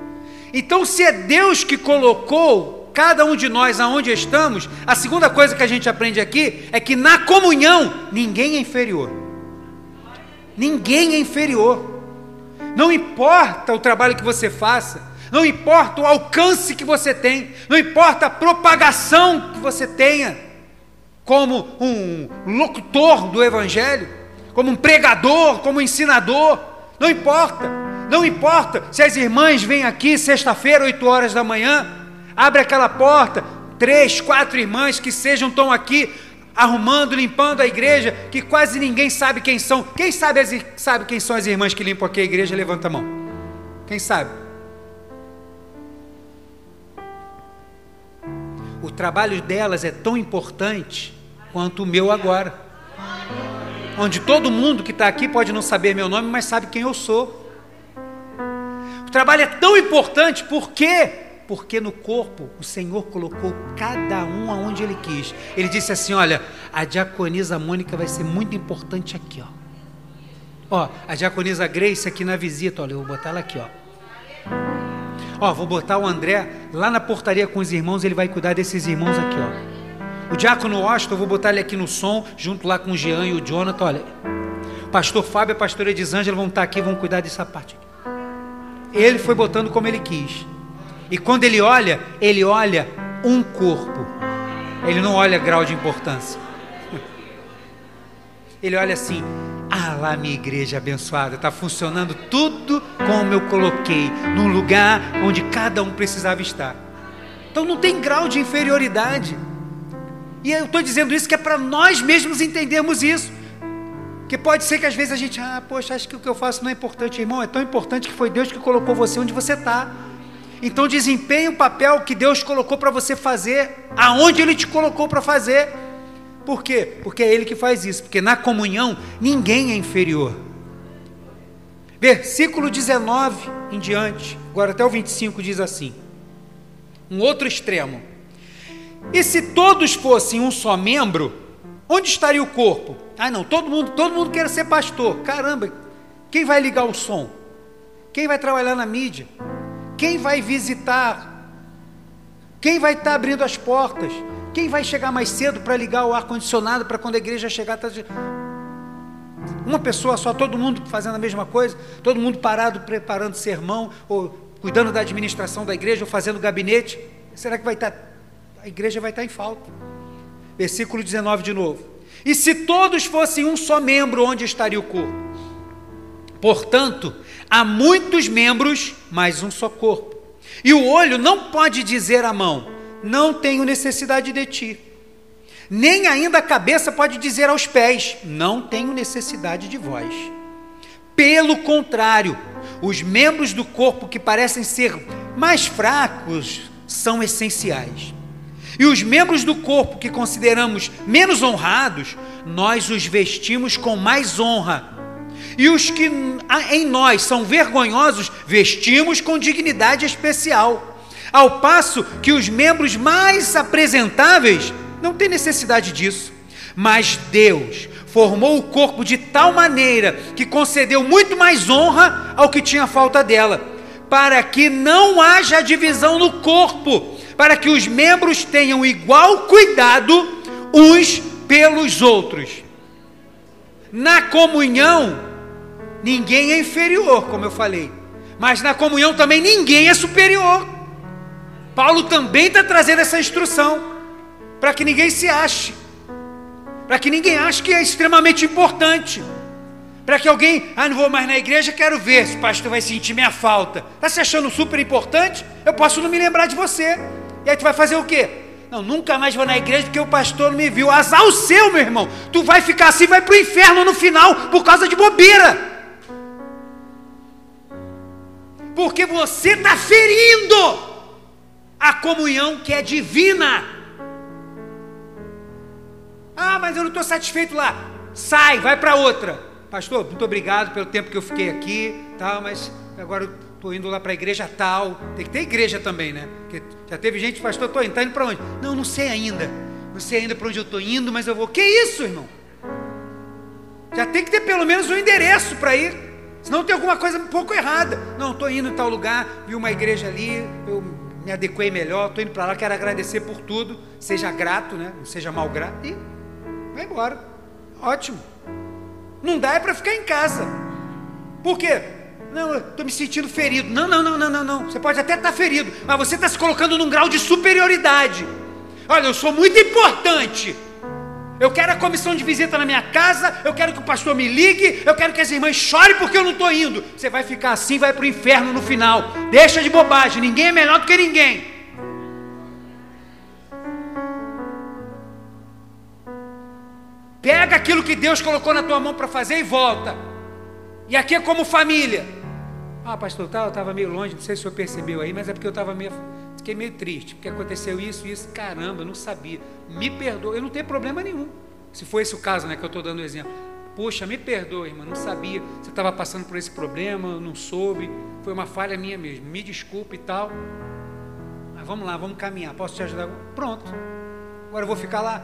Então, se é Deus que colocou cada um de nós aonde estamos, a segunda coisa que a gente aprende aqui é que na comunhão ninguém é inferior. Ninguém é inferior. Não importa o trabalho que você faça, não importa o alcance que você tem, não importa a propagação que você tenha, como um locutor do Evangelho, como um pregador, como um ensinador, não importa, não importa se as irmãs vêm aqui sexta-feira, 8 horas da manhã, abre aquela porta, três, quatro irmãs que sejam estão aqui arrumando, limpando a igreja, que quase ninguém sabe quem são. Quem sabe, as, sabe quem são as irmãs que limpam aqui a igreja? Levanta a mão. Quem sabe? O trabalho delas é tão importante quanto o meu agora. Onde todo mundo que está aqui pode não saber meu nome, mas sabe quem eu sou. O trabalho é tão importante, por quê? Porque no corpo o Senhor colocou cada um aonde Ele quis. Ele disse assim: Olha, a diaconisa Mônica vai ser muito importante aqui, ó. Ó, a diaconisa Grace aqui na visita, olha, eu vou botar ela aqui, ó. Ó, vou botar o André lá na portaria com os irmãos, ele vai cuidar desses irmãos aqui, ó. O diácono Washington, eu vou botar ele aqui no som, junto lá com o Jean e o Jonathan, olha. Pastor Fábio e a pastora Edisângela vão estar aqui, vão cuidar dessa parte aqui. Ele foi botando como ele quis. E quando ele olha, ele olha um corpo. Ele não olha grau de importância. Ele olha assim: ah lá, minha igreja abençoada, está funcionando tudo como eu coloquei, num lugar onde cada um precisava estar. Então não tem grau de inferioridade. E eu estou dizendo isso que é para nós mesmos entendermos isso. Que pode ser que às vezes a gente, ah, poxa, acho que o que eu faço não é importante, irmão. É tão importante que foi Deus que colocou você onde você está. Então desempenhe o papel que Deus colocou para você fazer, aonde Ele te colocou para fazer. Por quê? Porque é Ele que faz isso. Porque na comunhão ninguém é inferior. Versículo 19 em diante, agora até o 25 diz assim: um outro extremo. E se todos fossem um só membro, onde estaria o corpo? Ah, não, todo mundo, todo mundo quer ser pastor. Caramba, quem vai ligar o som? Quem vai trabalhar na mídia? Quem vai visitar? Quem vai estar abrindo as portas? Quem vai chegar mais cedo para ligar o ar-condicionado para quando a igreja chegar? Tá. Uma pessoa só, todo mundo fazendo a mesma coisa, todo mundo parado preparando sermão, ou cuidando da administração da igreja, ou fazendo gabinete. Será que vai estar? Tá, a igreja vai estar tá em falta. Versículo 19 de novo. E se todos fossem um só membro, onde estaria o corpo? Portanto, há muitos membros, mas um só corpo. E o olho não pode dizer à mão: não tenho necessidade de ti. Nem ainda a cabeça pode dizer aos pés: Não tenho necessidade de vós. Pelo contrário, os membros do corpo que parecem ser mais fracos são essenciais. E os membros do corpo que consideramos menos honrados, nós os vestimos com mais honra. E os que em nós são vergonhosos, vestimos com dignidade especial. Ao passo que os membros mais apresentáveis não têm necessidade disso. Mas Deus formou o corpo de tal maneira que concedeu muito mais honra ao que tinha falta dela, para que não haja divisão no corpo, para que os membros tenham igual cuidado uns pelos outros. Na comunhão, ninguém é inferior, como eu falei, mas na comunhão também ninguém é superior. Paulo também está trazendo essa instrução para que ninguém se ache, para que ninguém ache que é extremamente importante, para que alguém, ah, não vou mais na igreja, quero ver se o pastor vai sentir minha falta. Está se achando super importante? Eu posso não me lembrar de você. E aí tu vai fazer o quê? Não, nunca mais vou na igreja porque o pastor não me viu. Azar o seu, meu irmão. Tu vai ficar assim, vai para o inferno no final por causa de bobeira. Porque você está ferindo a comunhão que é divina. Ah, mas eu não estou satisfeito lá. Sai, vai para outra. Pastor, muito obrigado pelo tempo que eu fiquei aqui, tal, mas agora estou indo lá para a igreja tal. Tem que ter igreja também, né? Porque já teve gente, pastor, estou indo, está indo para onde? Não, não sei ainda. Não sei ainda para onde eu estou indo, mas eu vou. Que isso, irmão? Já tem que ter pelo menos um endereço para ir. Senão tem alguma coisa um pouco errada. Não, estou indo em tal lugar, vi uma igreja ali, eu me adequei melhor, estou indo para lá, quero agradecer por tudo. Seja grato, né? Não seja mal grato. E vai embora. Ótimo. Não dá é para ficar em casa. Por quê? Não, estou me sentindo ferido. Não, não, não, não, não, não. Você pode até estar tá ferido, mas você está se colocando num grau de superioridade. Olha, eu sou muito importante. Eu quero a comissão de visita na minha casa, eu quero que o pastor me ligue, eu quero que as irmãs chorem porque eu não estou indo. Você vai ficar assim, vai para o inferno no final. Deixa de bobagem, ninguém é melhor do que ninguém. Pega aquilo que Deus colocou na tua mão para fazer e volta. E aqui é como família. Ah, pastor, eu estava meio longe, não sei se o senhor percebeu aí, mas é porque eu estava meio Fiquei meio triste, porque aconteceu isso e isso. Caramba, eu não sabia. Me perdoa, eu não tenho problema nenhum. Se for esse o caso, né, que eu estou dando o exemplo. Poxa, me perdoa, irmã, não sabia. Você estava passando por esse problema, não soube. Foi uma falha minha mesmo. Me desculpe e tal. Mas vamos lá, vamos caminhar. Posso te ajudar? Pronto. Agora eu vou ficar lá.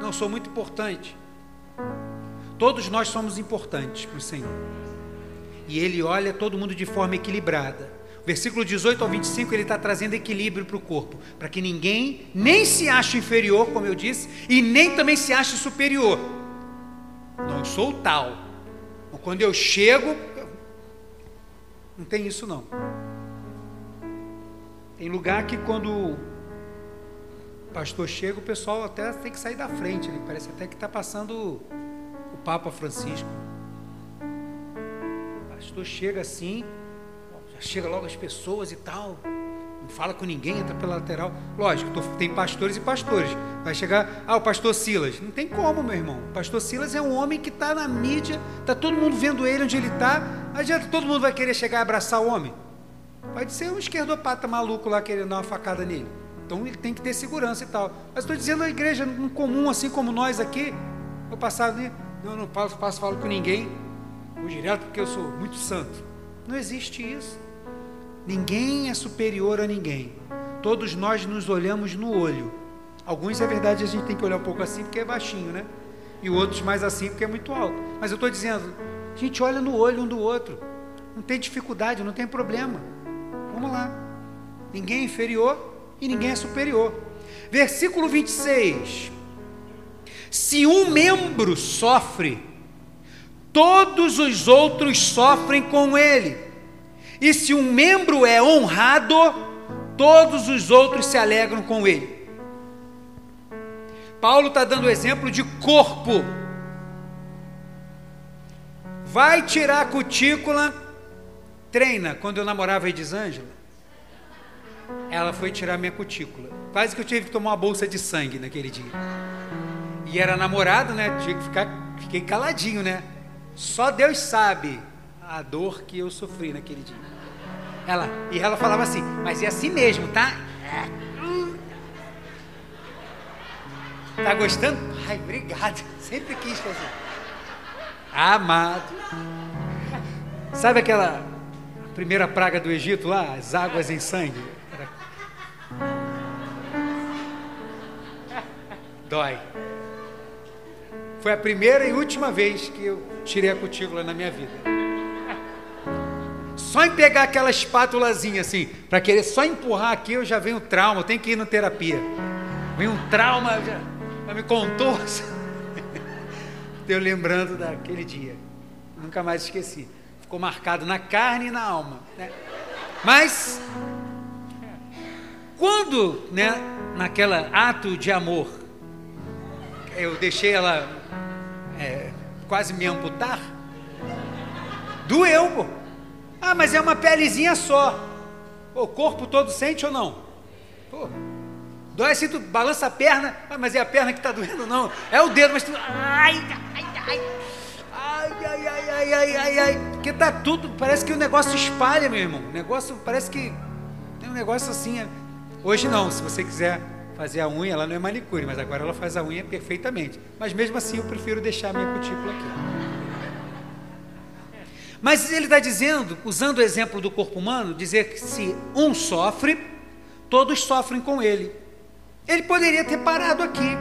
Não, sou muito importante. Todos nós somos importantes para o Senhor. E Ele olha todo mundo de forma equilibrada. Versículo 18 ao 25, ele está trazendo equilíbrio para o corpo, para que ninguém nem se ache inferior, como eu disse, e nem também se ache superior. Não sou tal. Quando eu chego, não tem isso não. Tem lugar que quando o pastor chega, o pessoal até tem que sair da frente, parece até que está passando o Papa Francisco. Pastor chega assim, chega logo as pessoas e tal. Não fala com ninguém, entra pela lateral. Lógico, tem pastores e pastores. Vai chegar, ah, o pastor Silas. Não tem como, meu irmão. O pastor Silas é um homem que está na mídia, está todo mundo vendo ele onde ele está. Adianta, todo mundo vai querer chegar e abraçar o homem. Pode ser um esquerdopata maluco lá querendo dar uma facada nele. Então ele tem que ter segurança e tal. Mas estou dizendo a igreja um comum, assim como nós aqui. Eu passado, não, não passo, passo falo com ninguém. Vou direto porque eu sou muito santo. Não existe isso. Ninguém é superior a ninguém. Todos nós nos olhamos no olho. Alguns é verdade a gente tem que olhar um pouco assim porque é baixinho, né? E outros mais assim porque é muito alto. Mas eu estou dizendo, a gente olha no olho um do outro. Não tem dificuldade, não tem problema. Vamos lá. Ninguém é inferior e ninguém é superior. Versículo 26. Se um membro sofre, todos os outros sofrem com ele. E se um membro é honrado, todos os outros se alegram com ele. Paulo está dando exemplo de corpo. Vai tirar a cutícula, treina. Quando eu namorava a Edisângela, ela foi tirar minha cutícula. Quase que eu tive que tomar uma bolsa de sangue naquele dia. E era namorado, né? Tinha que ficar, fiquei caladinho, né? Só Deus sabe a dor que eu sofri naquele dia. Ela, e ela falava assim, mas é assim mesmo, tá? Tá gostando? Ai, obrigado. Sempre quis fazer. Amado. Sabe aquela primeira praga do Egito lá? As águas em sangue? Dói. Foi a primeira e última vez que eu tirei a cutícula na minha vida. Só em pegar aquela espátulazinha assim, para querer só empurrar aqui, eu já venho trauma, eu tenho que ir na terapia. Vem um trauma, já, já me contou. Eu lembrando daquele dia. Nunca mais esqueci. Ficou marcado na carne e na alma. Né? Mas, quando, né, naquela ato de amor, eu deixei ela é, quase me amputar, doeu, pô. Ah, mas é uma pelezinha só. o corpo todo sente ou não? Pô, dói assim, tu balança a perna, ah, mas é a perna que está doendo, não. É o dedo, mas tu. Ai, ai, ai. Ai, ai, ai, ai, ai, ai, ai. Porque tá tudo, parece que o negócio espalha, meu irmão. O negócio parece que tem um negócio assim. É... Hoje não, se você quiser fazer a unha, ela não é manicure, mas agora ela faz a unha perfeitamente. Mas mesmo assim eu prefiro deixar a minha cutícula aqui. Mas ele está dizendo, usando o exemplo do corpo humano, dizer que se um sofre, todos sofrem com ele. Ele poderia ter parado aqui.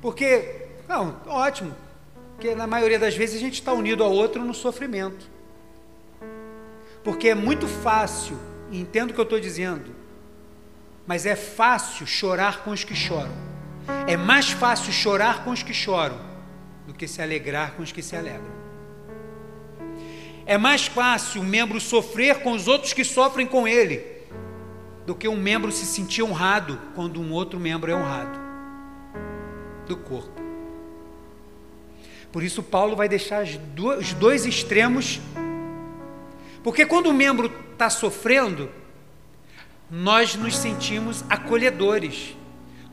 Porque, não, ótimo, Porque na maioria das vezes a gente está unido ao outro no sofrimento. Porque é muito fácil, entendo o que eu estou dizendo, mas é fácil chorar com os que choram. É mais fácil chorar com os que choram do que se alegrar com os que se alegram. É mais fácil um membro sofrer com os outros que sofrem com ele do que um membro se sentir honrado quando um outro membro é honrado do corpo. Por isso, Paulo vai deixar os dois extremos, porque quando o membro está sofrendo, nós nos sentimos acolhedores,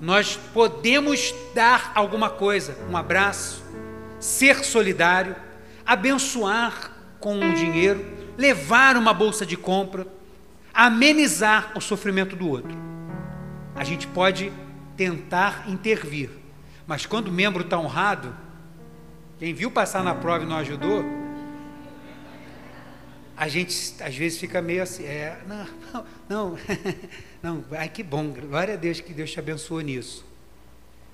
nós podemos dar alguma coisa, um abraço, ser solidário, abençoar com o dinheiro, levar uma bolsa de compra, amenizar o sofrimento do outro. A gente pode tentar intervir, mas quando o membro está honrado, quem viu passar na prova e não ajudou, a gente às vezes fica meio assim, é, não, não, não, ai que bom, glória a Deus que Deus te abençoou nisso.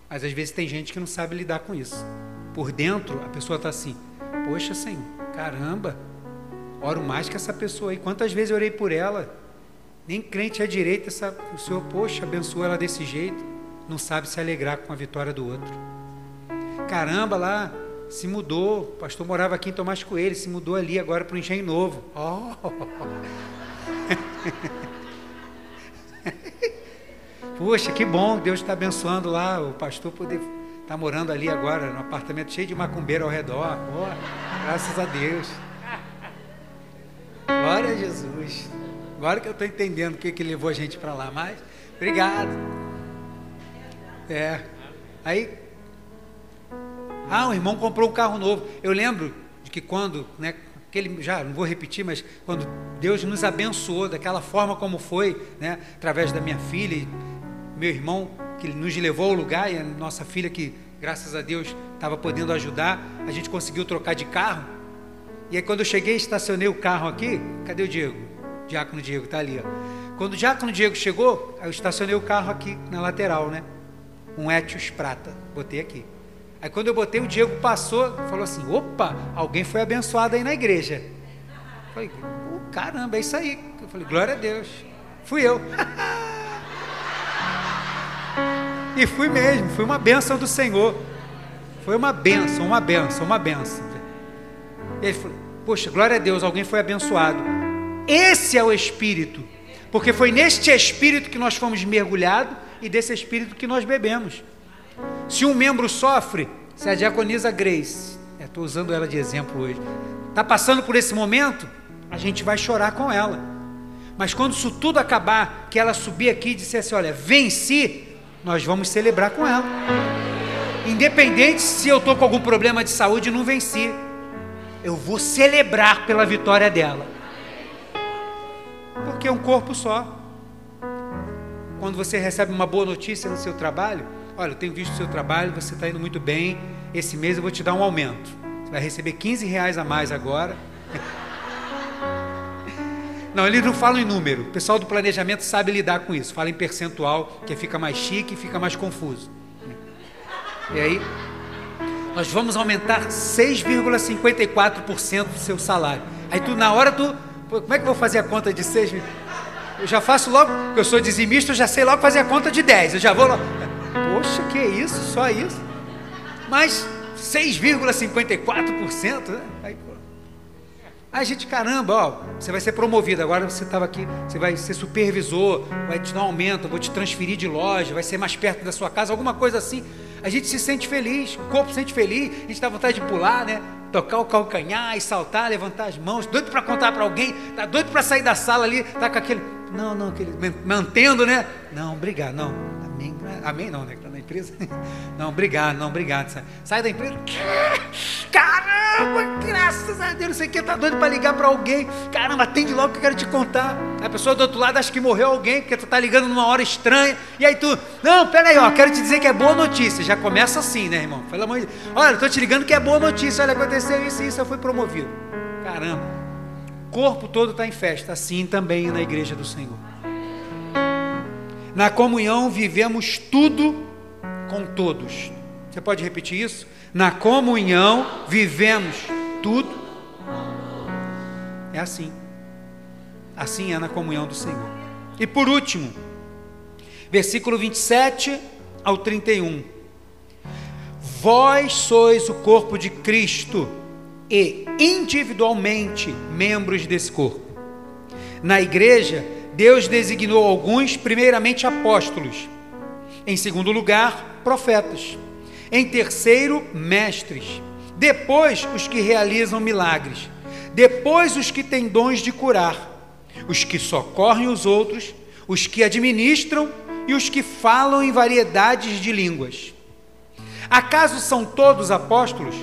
Mas às vezes tem gente que não sabe lidar com isso. Por dentro a pessoa está assim, poxa Senhor, caramba, oro mais que essa pessoa aí. Quantas vezes eu orei por ela? Nem crente à direita, essa, o Senhor, poxa, abençoa ela desse jeito. Não sabe se alegrar com a vitória do outro. Caramba, lá, se mudou, o pastor morava aqui em Tomás Coelho, se mudou ali agora para o Engenho Novo. Oh. Poxa, que bom, Deus está abençoando lá, o pastor poder estar tá morando ali agora, no apartamento cheio de macumbeiro ao redor. Oh, graças a Deus. Glória a Jesus. Agora que eu estou entendendo o que, que levou a gente para lá, mas obrigado. É. Aí ah, o irmão comprou um carro novo. Eu lembro de que quando, né, aquele, já não vou repetir, mas quando Deus nos abençoou daquela forma como foi, né, através da minha filha e meu irmão que nos levou ao lugar e a nossa filha que graças a Deus estava podendo ajudar, a gente conseguiu trocar de carro. E aí quando eu cheguei, estacionei o carro aqui, cadê o Diego? Diácono Diego está ali, ó. Quando o Diácono Diego chegou, eu estacionei o carro aqui na lateral, né? Um Etios prata, botei aqui. Aí quando eu botei, o Diego passou, falou assim: opa, alguém foi abençoado aí na igreja. Eu falei, oh, caramba, é isso aí. Eu falei, glória a Deus. Fui eu. e fui mesmo, foi uma bênção do Senhor. Foi uma bênção, uma bênção, uma bênção. Ele falou, poxa, glória a Deus, alguém foi abençoado. Esse é o Espírito, porque foi neste Espírito que nós fomos mergulhados e desse Espírito que nós bebemos. Se um membro sofre, se a diaconisa Grace, estou usando ela de exemplo hoje, está passando por esse momento, a gente vai chorar com ela. Mas quando isso tudo acabar, que ela subir aqui e disser assim: Olha, venci, nós vamos celebrar com ela. Independente se eu estou com algum problema de saúde e não venci, eu vou celebrar pela vitória dela. Porque é um corpo só. Quando você recebe uma boa notícia no seu trabalho, Olha, eu tenho visto o seu trabalho, você está indo muito bem. Esse mês eu vou te dar um aumento. Você vai receber 15 reais a mais agora. Não, eles não falam em número. O pessoal do planejamento sabe lidar com isso. Fala em percentual, que fica mais chique e fica mais confuso. E aí, nós vamos aumentar 6,54% do seu salário. Aí tu, na hora, tu. Como é que eu vou fazer a conta de 6? Eu já faço logo, eu sou dizimista, eu já sei logo fazer a conta de 10. Eu já vou logo. Poxa, que é isso? Só isso? Mas 6,54%, né? Aí, gente, caramba, ó, você vai ser promovido. Agora você estava aqui, você vai ser supervisor, vai te dar um aumento, vou te transferir de loja, vai ser mais perto da sua casa, alguma coisa assim. A gente se sente feliz, o corpo se sente feliz, a gente dá vontade de pular, né? Tocar o calcanhar e saltar, levantar as mãos, doido para contar para alguém, tá doido para sair da sala ali, tá com aquele. Não, não, aquele. Mantendo, né? Não, obrigado, não. Amém. Amém não, né? na empresa. Não, obrigado, não, obrigado. Sai da empresa. Caramba, graças a Deus, não sei o que, tá doido para ligar para alguém. Caramba, atende logo que eu quero te contar. A pessoa do outro lado acha que morreu alguém, porque tu tá ligando numa hora estranha. E aí tu, não, pera aí, ó, quero te dizer que é boa notícia. Já começa assim, né, irmão? Pelo amor de Deus. Olha, tô te ligando que é boa notícia. Olha, aconteceu isso e isso, eu fui promovido. Caramba. O corpo todo está em festa, assim também na igreja do Senhor. Na comunhão vivemos tudo com todos. Você pode repetir isso? Na comunhão vivemos tudo. É assim. Assim é na comunhão do Senhor. E por último, versículo 27 ao 31. Vós sois o corpo de Cristo e individualmente membros desse corpo. Na igreja, Deus designou alguns, primeiramente apóstolos, em segundo lugar, profetas, em terceiro, mestres, depois os que realizam milagres, depois os que têm dons de curar, os que socorrem os outros, os que administram e os que falam em variedades de línguas. Acaso são todos apóstolos?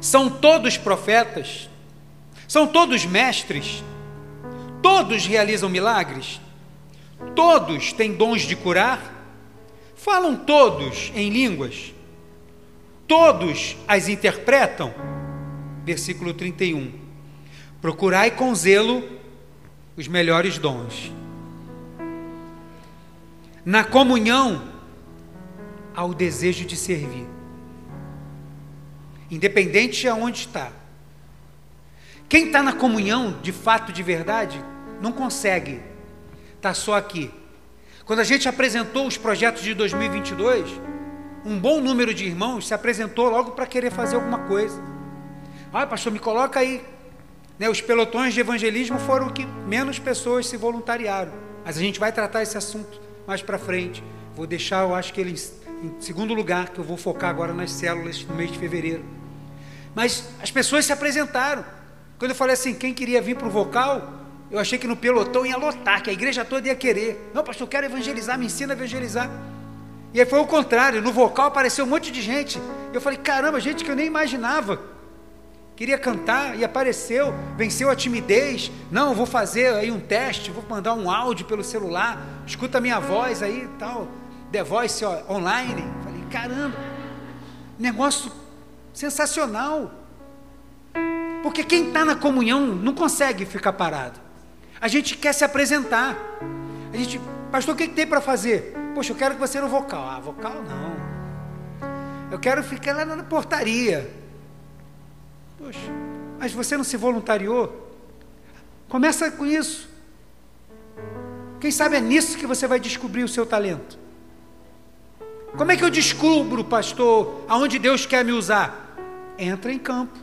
São todos profetas? São todos mestres? Todos realizam milagres? Todos têm dons de curar? Falam todos em línguas? Todos as interpretam? Versículo 31. Procurai com zelo os melhores dons. Na comunhão, há o desejo de servir, independente de onde está. Quem está na comunhão, de fato, de verdade, não consegue estar tá só aqui. Quando a gente apresentou os projetos de 2022, um bom número de irmãos se apresentou logo para querer fazer alguma coisa. Ah, pastor, me coloca aí. Né, os pelotões de evangelismo foram o que menos pessoas se voluntariaram. Mas a gente vai tratar esse assunto mais para frente. Vou deixar, eu acho que ele em segundo lugar, que eu vou focar agora nas células no mês de fevereiro. Mas as pessoas se apresentaram. Quando eu falei assim, quem queria vir para o vocal, eu achei que no pelotão ia lotar, que a igreja toda ia querer. Não, pastor, eu quero evangelizar, me ensina a evangelizar. E aí foi o contrário, no vocal apareceu um monte de gente. Eu falei, caramba, gente que eu nem imaginava. Queria cantar e apareceu, venceu a timidez. Não, vou fazer aí um teste, vou mandar um áudio pelo celular, escuta a minha voz aí e tal. The Voice online. Falei, caramba, negócio sensacional. Porque quem está na comunhão não consegue ficar parado. A gente quer se apresentar. A gente, pastor, o que, que tem para fazer? Poxa, eu quero que você no vocal. Ah, vocal não. Eu quero ficar lá na portaria. Poxa, mas você não se voluntariou? Começa com isso. Quem sabe é nisso que você vai descobrir o seu talento. Como é que eu descubro, pastor, aonde Deus quer me usar? Entra em campo,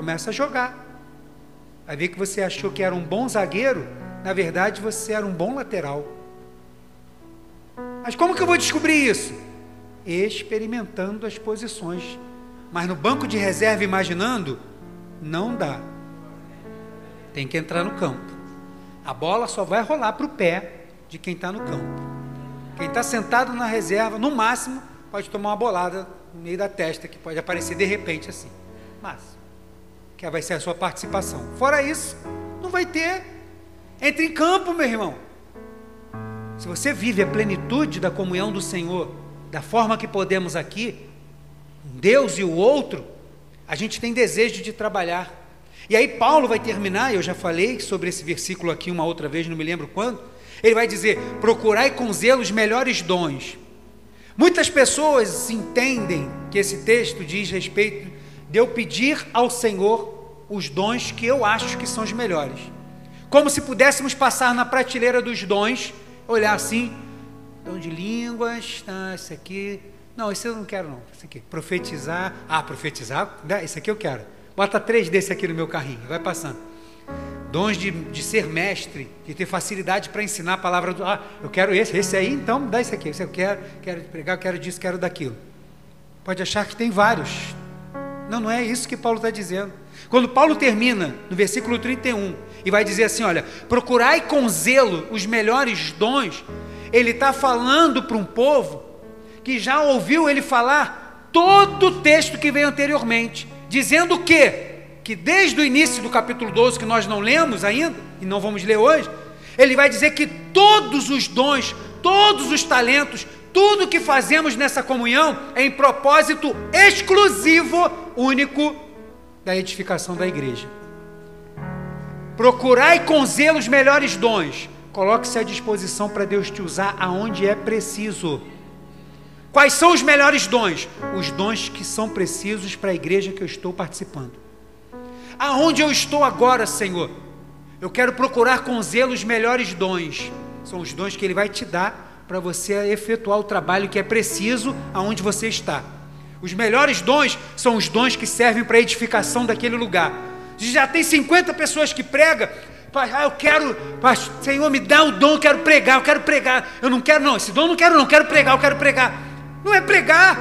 começa a jogar. Vai ver que você achou que era um bom zagueiro, na verdade você era um bom lateral. Mas como que eu vou descobrir isso? Experimentando as posições. Mas no banco de reserva imaginando, não dá. Tem que entrar no campo. A bola só vai rolar para o pé de quem está no campo. Quem está sentado na reserva, no máximo, pode tomar uma bolada no meio da testa, que pode aparecer de repente assim. Mas, que vai ser a sua participação. Fora isso, não vai ter. Entre em campo, meu irmão. Se você vive a plenitude da comunhão do Senhor, da forma que podemos aqui, Deus e o outro, a gente tem desejo de trabalhar. E aí Paulo vai terminar, eu já falei sobre esse versículo aqui uma outra vez, não me lembro quando, ele vai dizer: procurai com zelo os melhores dons. Muitas pessoas entendem que esse texto diz respeito de eu pedir ao Senhor os dons que eu acho que são os melhores. Como se pudéssemos passar na prateleira dos dons, olhar assim, dom de línguas, tá, esse aqui. Não, esse eu não quero, não. Esse aqui. Profetizar. Ah, profetizar? Esse aqui eu quero. Bota três desse aqui no meu carrinho, vai passando dons de, de ser mestre, de ter facilidade para ensinar a palavra do. Ah, eu quero esse, esse aí, então dá esse aqui. Esse eu quero, quero pregar, quero disso, quero daquilo. Pode achar que tem vários. Não, não é isso que Paulo está dizendo. Quando Paulo termina no versículo 31 e vai dizer assim: olha, procurai com zelo os melhores dons, ele está falando para um povo que já ouviu ele falar todo o texto que veio anteriormente, dizendo que que desde o início do capítulo 12, que nós não lemos ainda, e não vamos ler hoje, ele vai dizer que todos os dons, todos os talentos, tudo que fazemos nessa comunhão é em propósito exclusivo, único, da edificação da igreja. Procurai com zelo os melhores dons, coloque-se à disposição para Deus te usar aonde é preciso. Quais são os melhores dons? Os dons que são precisos para a igreja que eu estou participando. Aonde eu estou agora, Senhor? Eu quero procurar com zelo os melhores dons. São os dons que Ele vai te dar para você efetuar o trabalho que é preciso aonde você está. Os melhores dons são os dons que servem para a edificação daquele lugar. Já tem 50 pessoas que pregam. Ah, eu quero, Senhor, me dá o dom, eu quero pregar, eu quero pregar. Eu não quero, não, esse dom eu não quero, não, eu quero pregar, eu quero pregar. Não é pregar.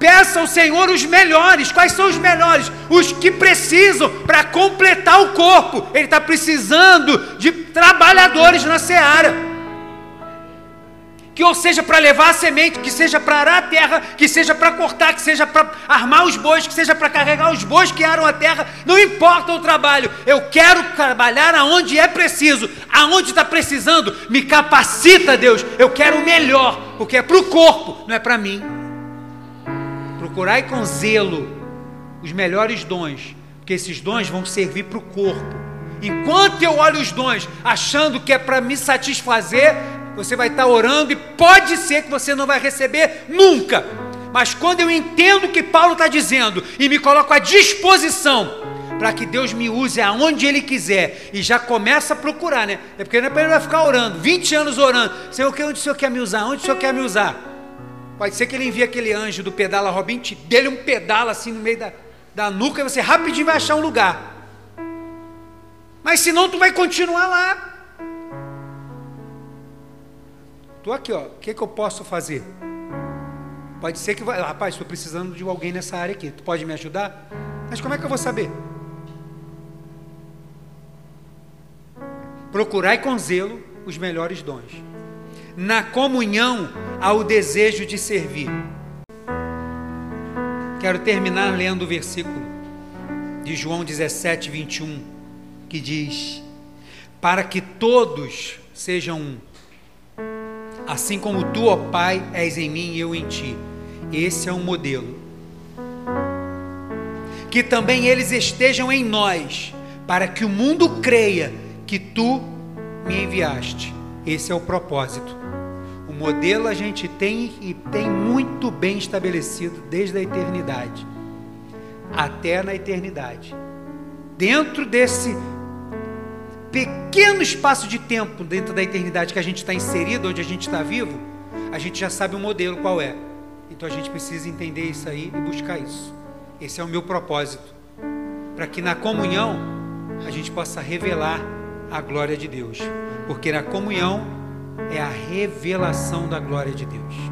Peça ao Senhor os melhores. Quais são os melhores? Os que precisam para completar o corpo. Ele está precisando de trabalhadores na seara que ou seja para levar a semente, que seja para arar a terra, que seja para cortar, que seja para armar os bois, que seja para carregar os bois que aram a terra, não importa o trabalho, eu quero trabalhar aonde é preciso, aonde está precisando, me capacita, Deus, eu quero o melhor, porque é para o corpo, não é para mim. Procurai com zelo os melhores dons, porque esses dons vão servir para o corpo. Enquanto eu olho os dons achando que é para me satisfazer, você vai estar orando e pode ser que você não vai receber nunca. Mas quando eu entendo o que Paulo está dizendo e me coloco à disposição para que Deus me use aonde Ele quiser e já começa a procurar, né? É porque não é para ele ficar orando, 20 anos orando. Senhor, onde o Senhor quer me usar? Onde o Senhor quer me usar? Pode ser que ele envie aquele anjo do pedala Robin, te dele um pedala assim no meio da, da nuca e você rapidinho vai achar um lugar. Mas senão tu vai continuar lá. Estou aqui, ó. O que, que eu posso fazer? Pode ser que vai. Rapaz, estou precisando de alguém nessa área aqui. Tu pode me ajudar? Mas como é que eu vou saber? Procurai com zelo os melhores dons. Na comunhão há o desejo de servir. Quero terminar lendo o versículo de João 17, 21, que diz: Para que todos sejam um assim como tu, ó Pai, és em mim e eu em ti. Esse é um modelo. Que também eles estejam em nós, para que o mundo creia que tu me enviaste. Esse é o propósito. O modelo a gente tem e tem muito bem estabelecido desde a eternidade até na eternidade. Dentro desse pequeno espaço de tempo dentro da eternidade que a gente está inserido, onde a gente está vivo, a gente já sabe o modelo qual é. Então a gente precisa entender isso aí e buscar isso. Esse é o meu propósito. Para que na comunhão a gente possa revelar a glória de Deus. Porque na comunhão é a revelação da glória de Deus.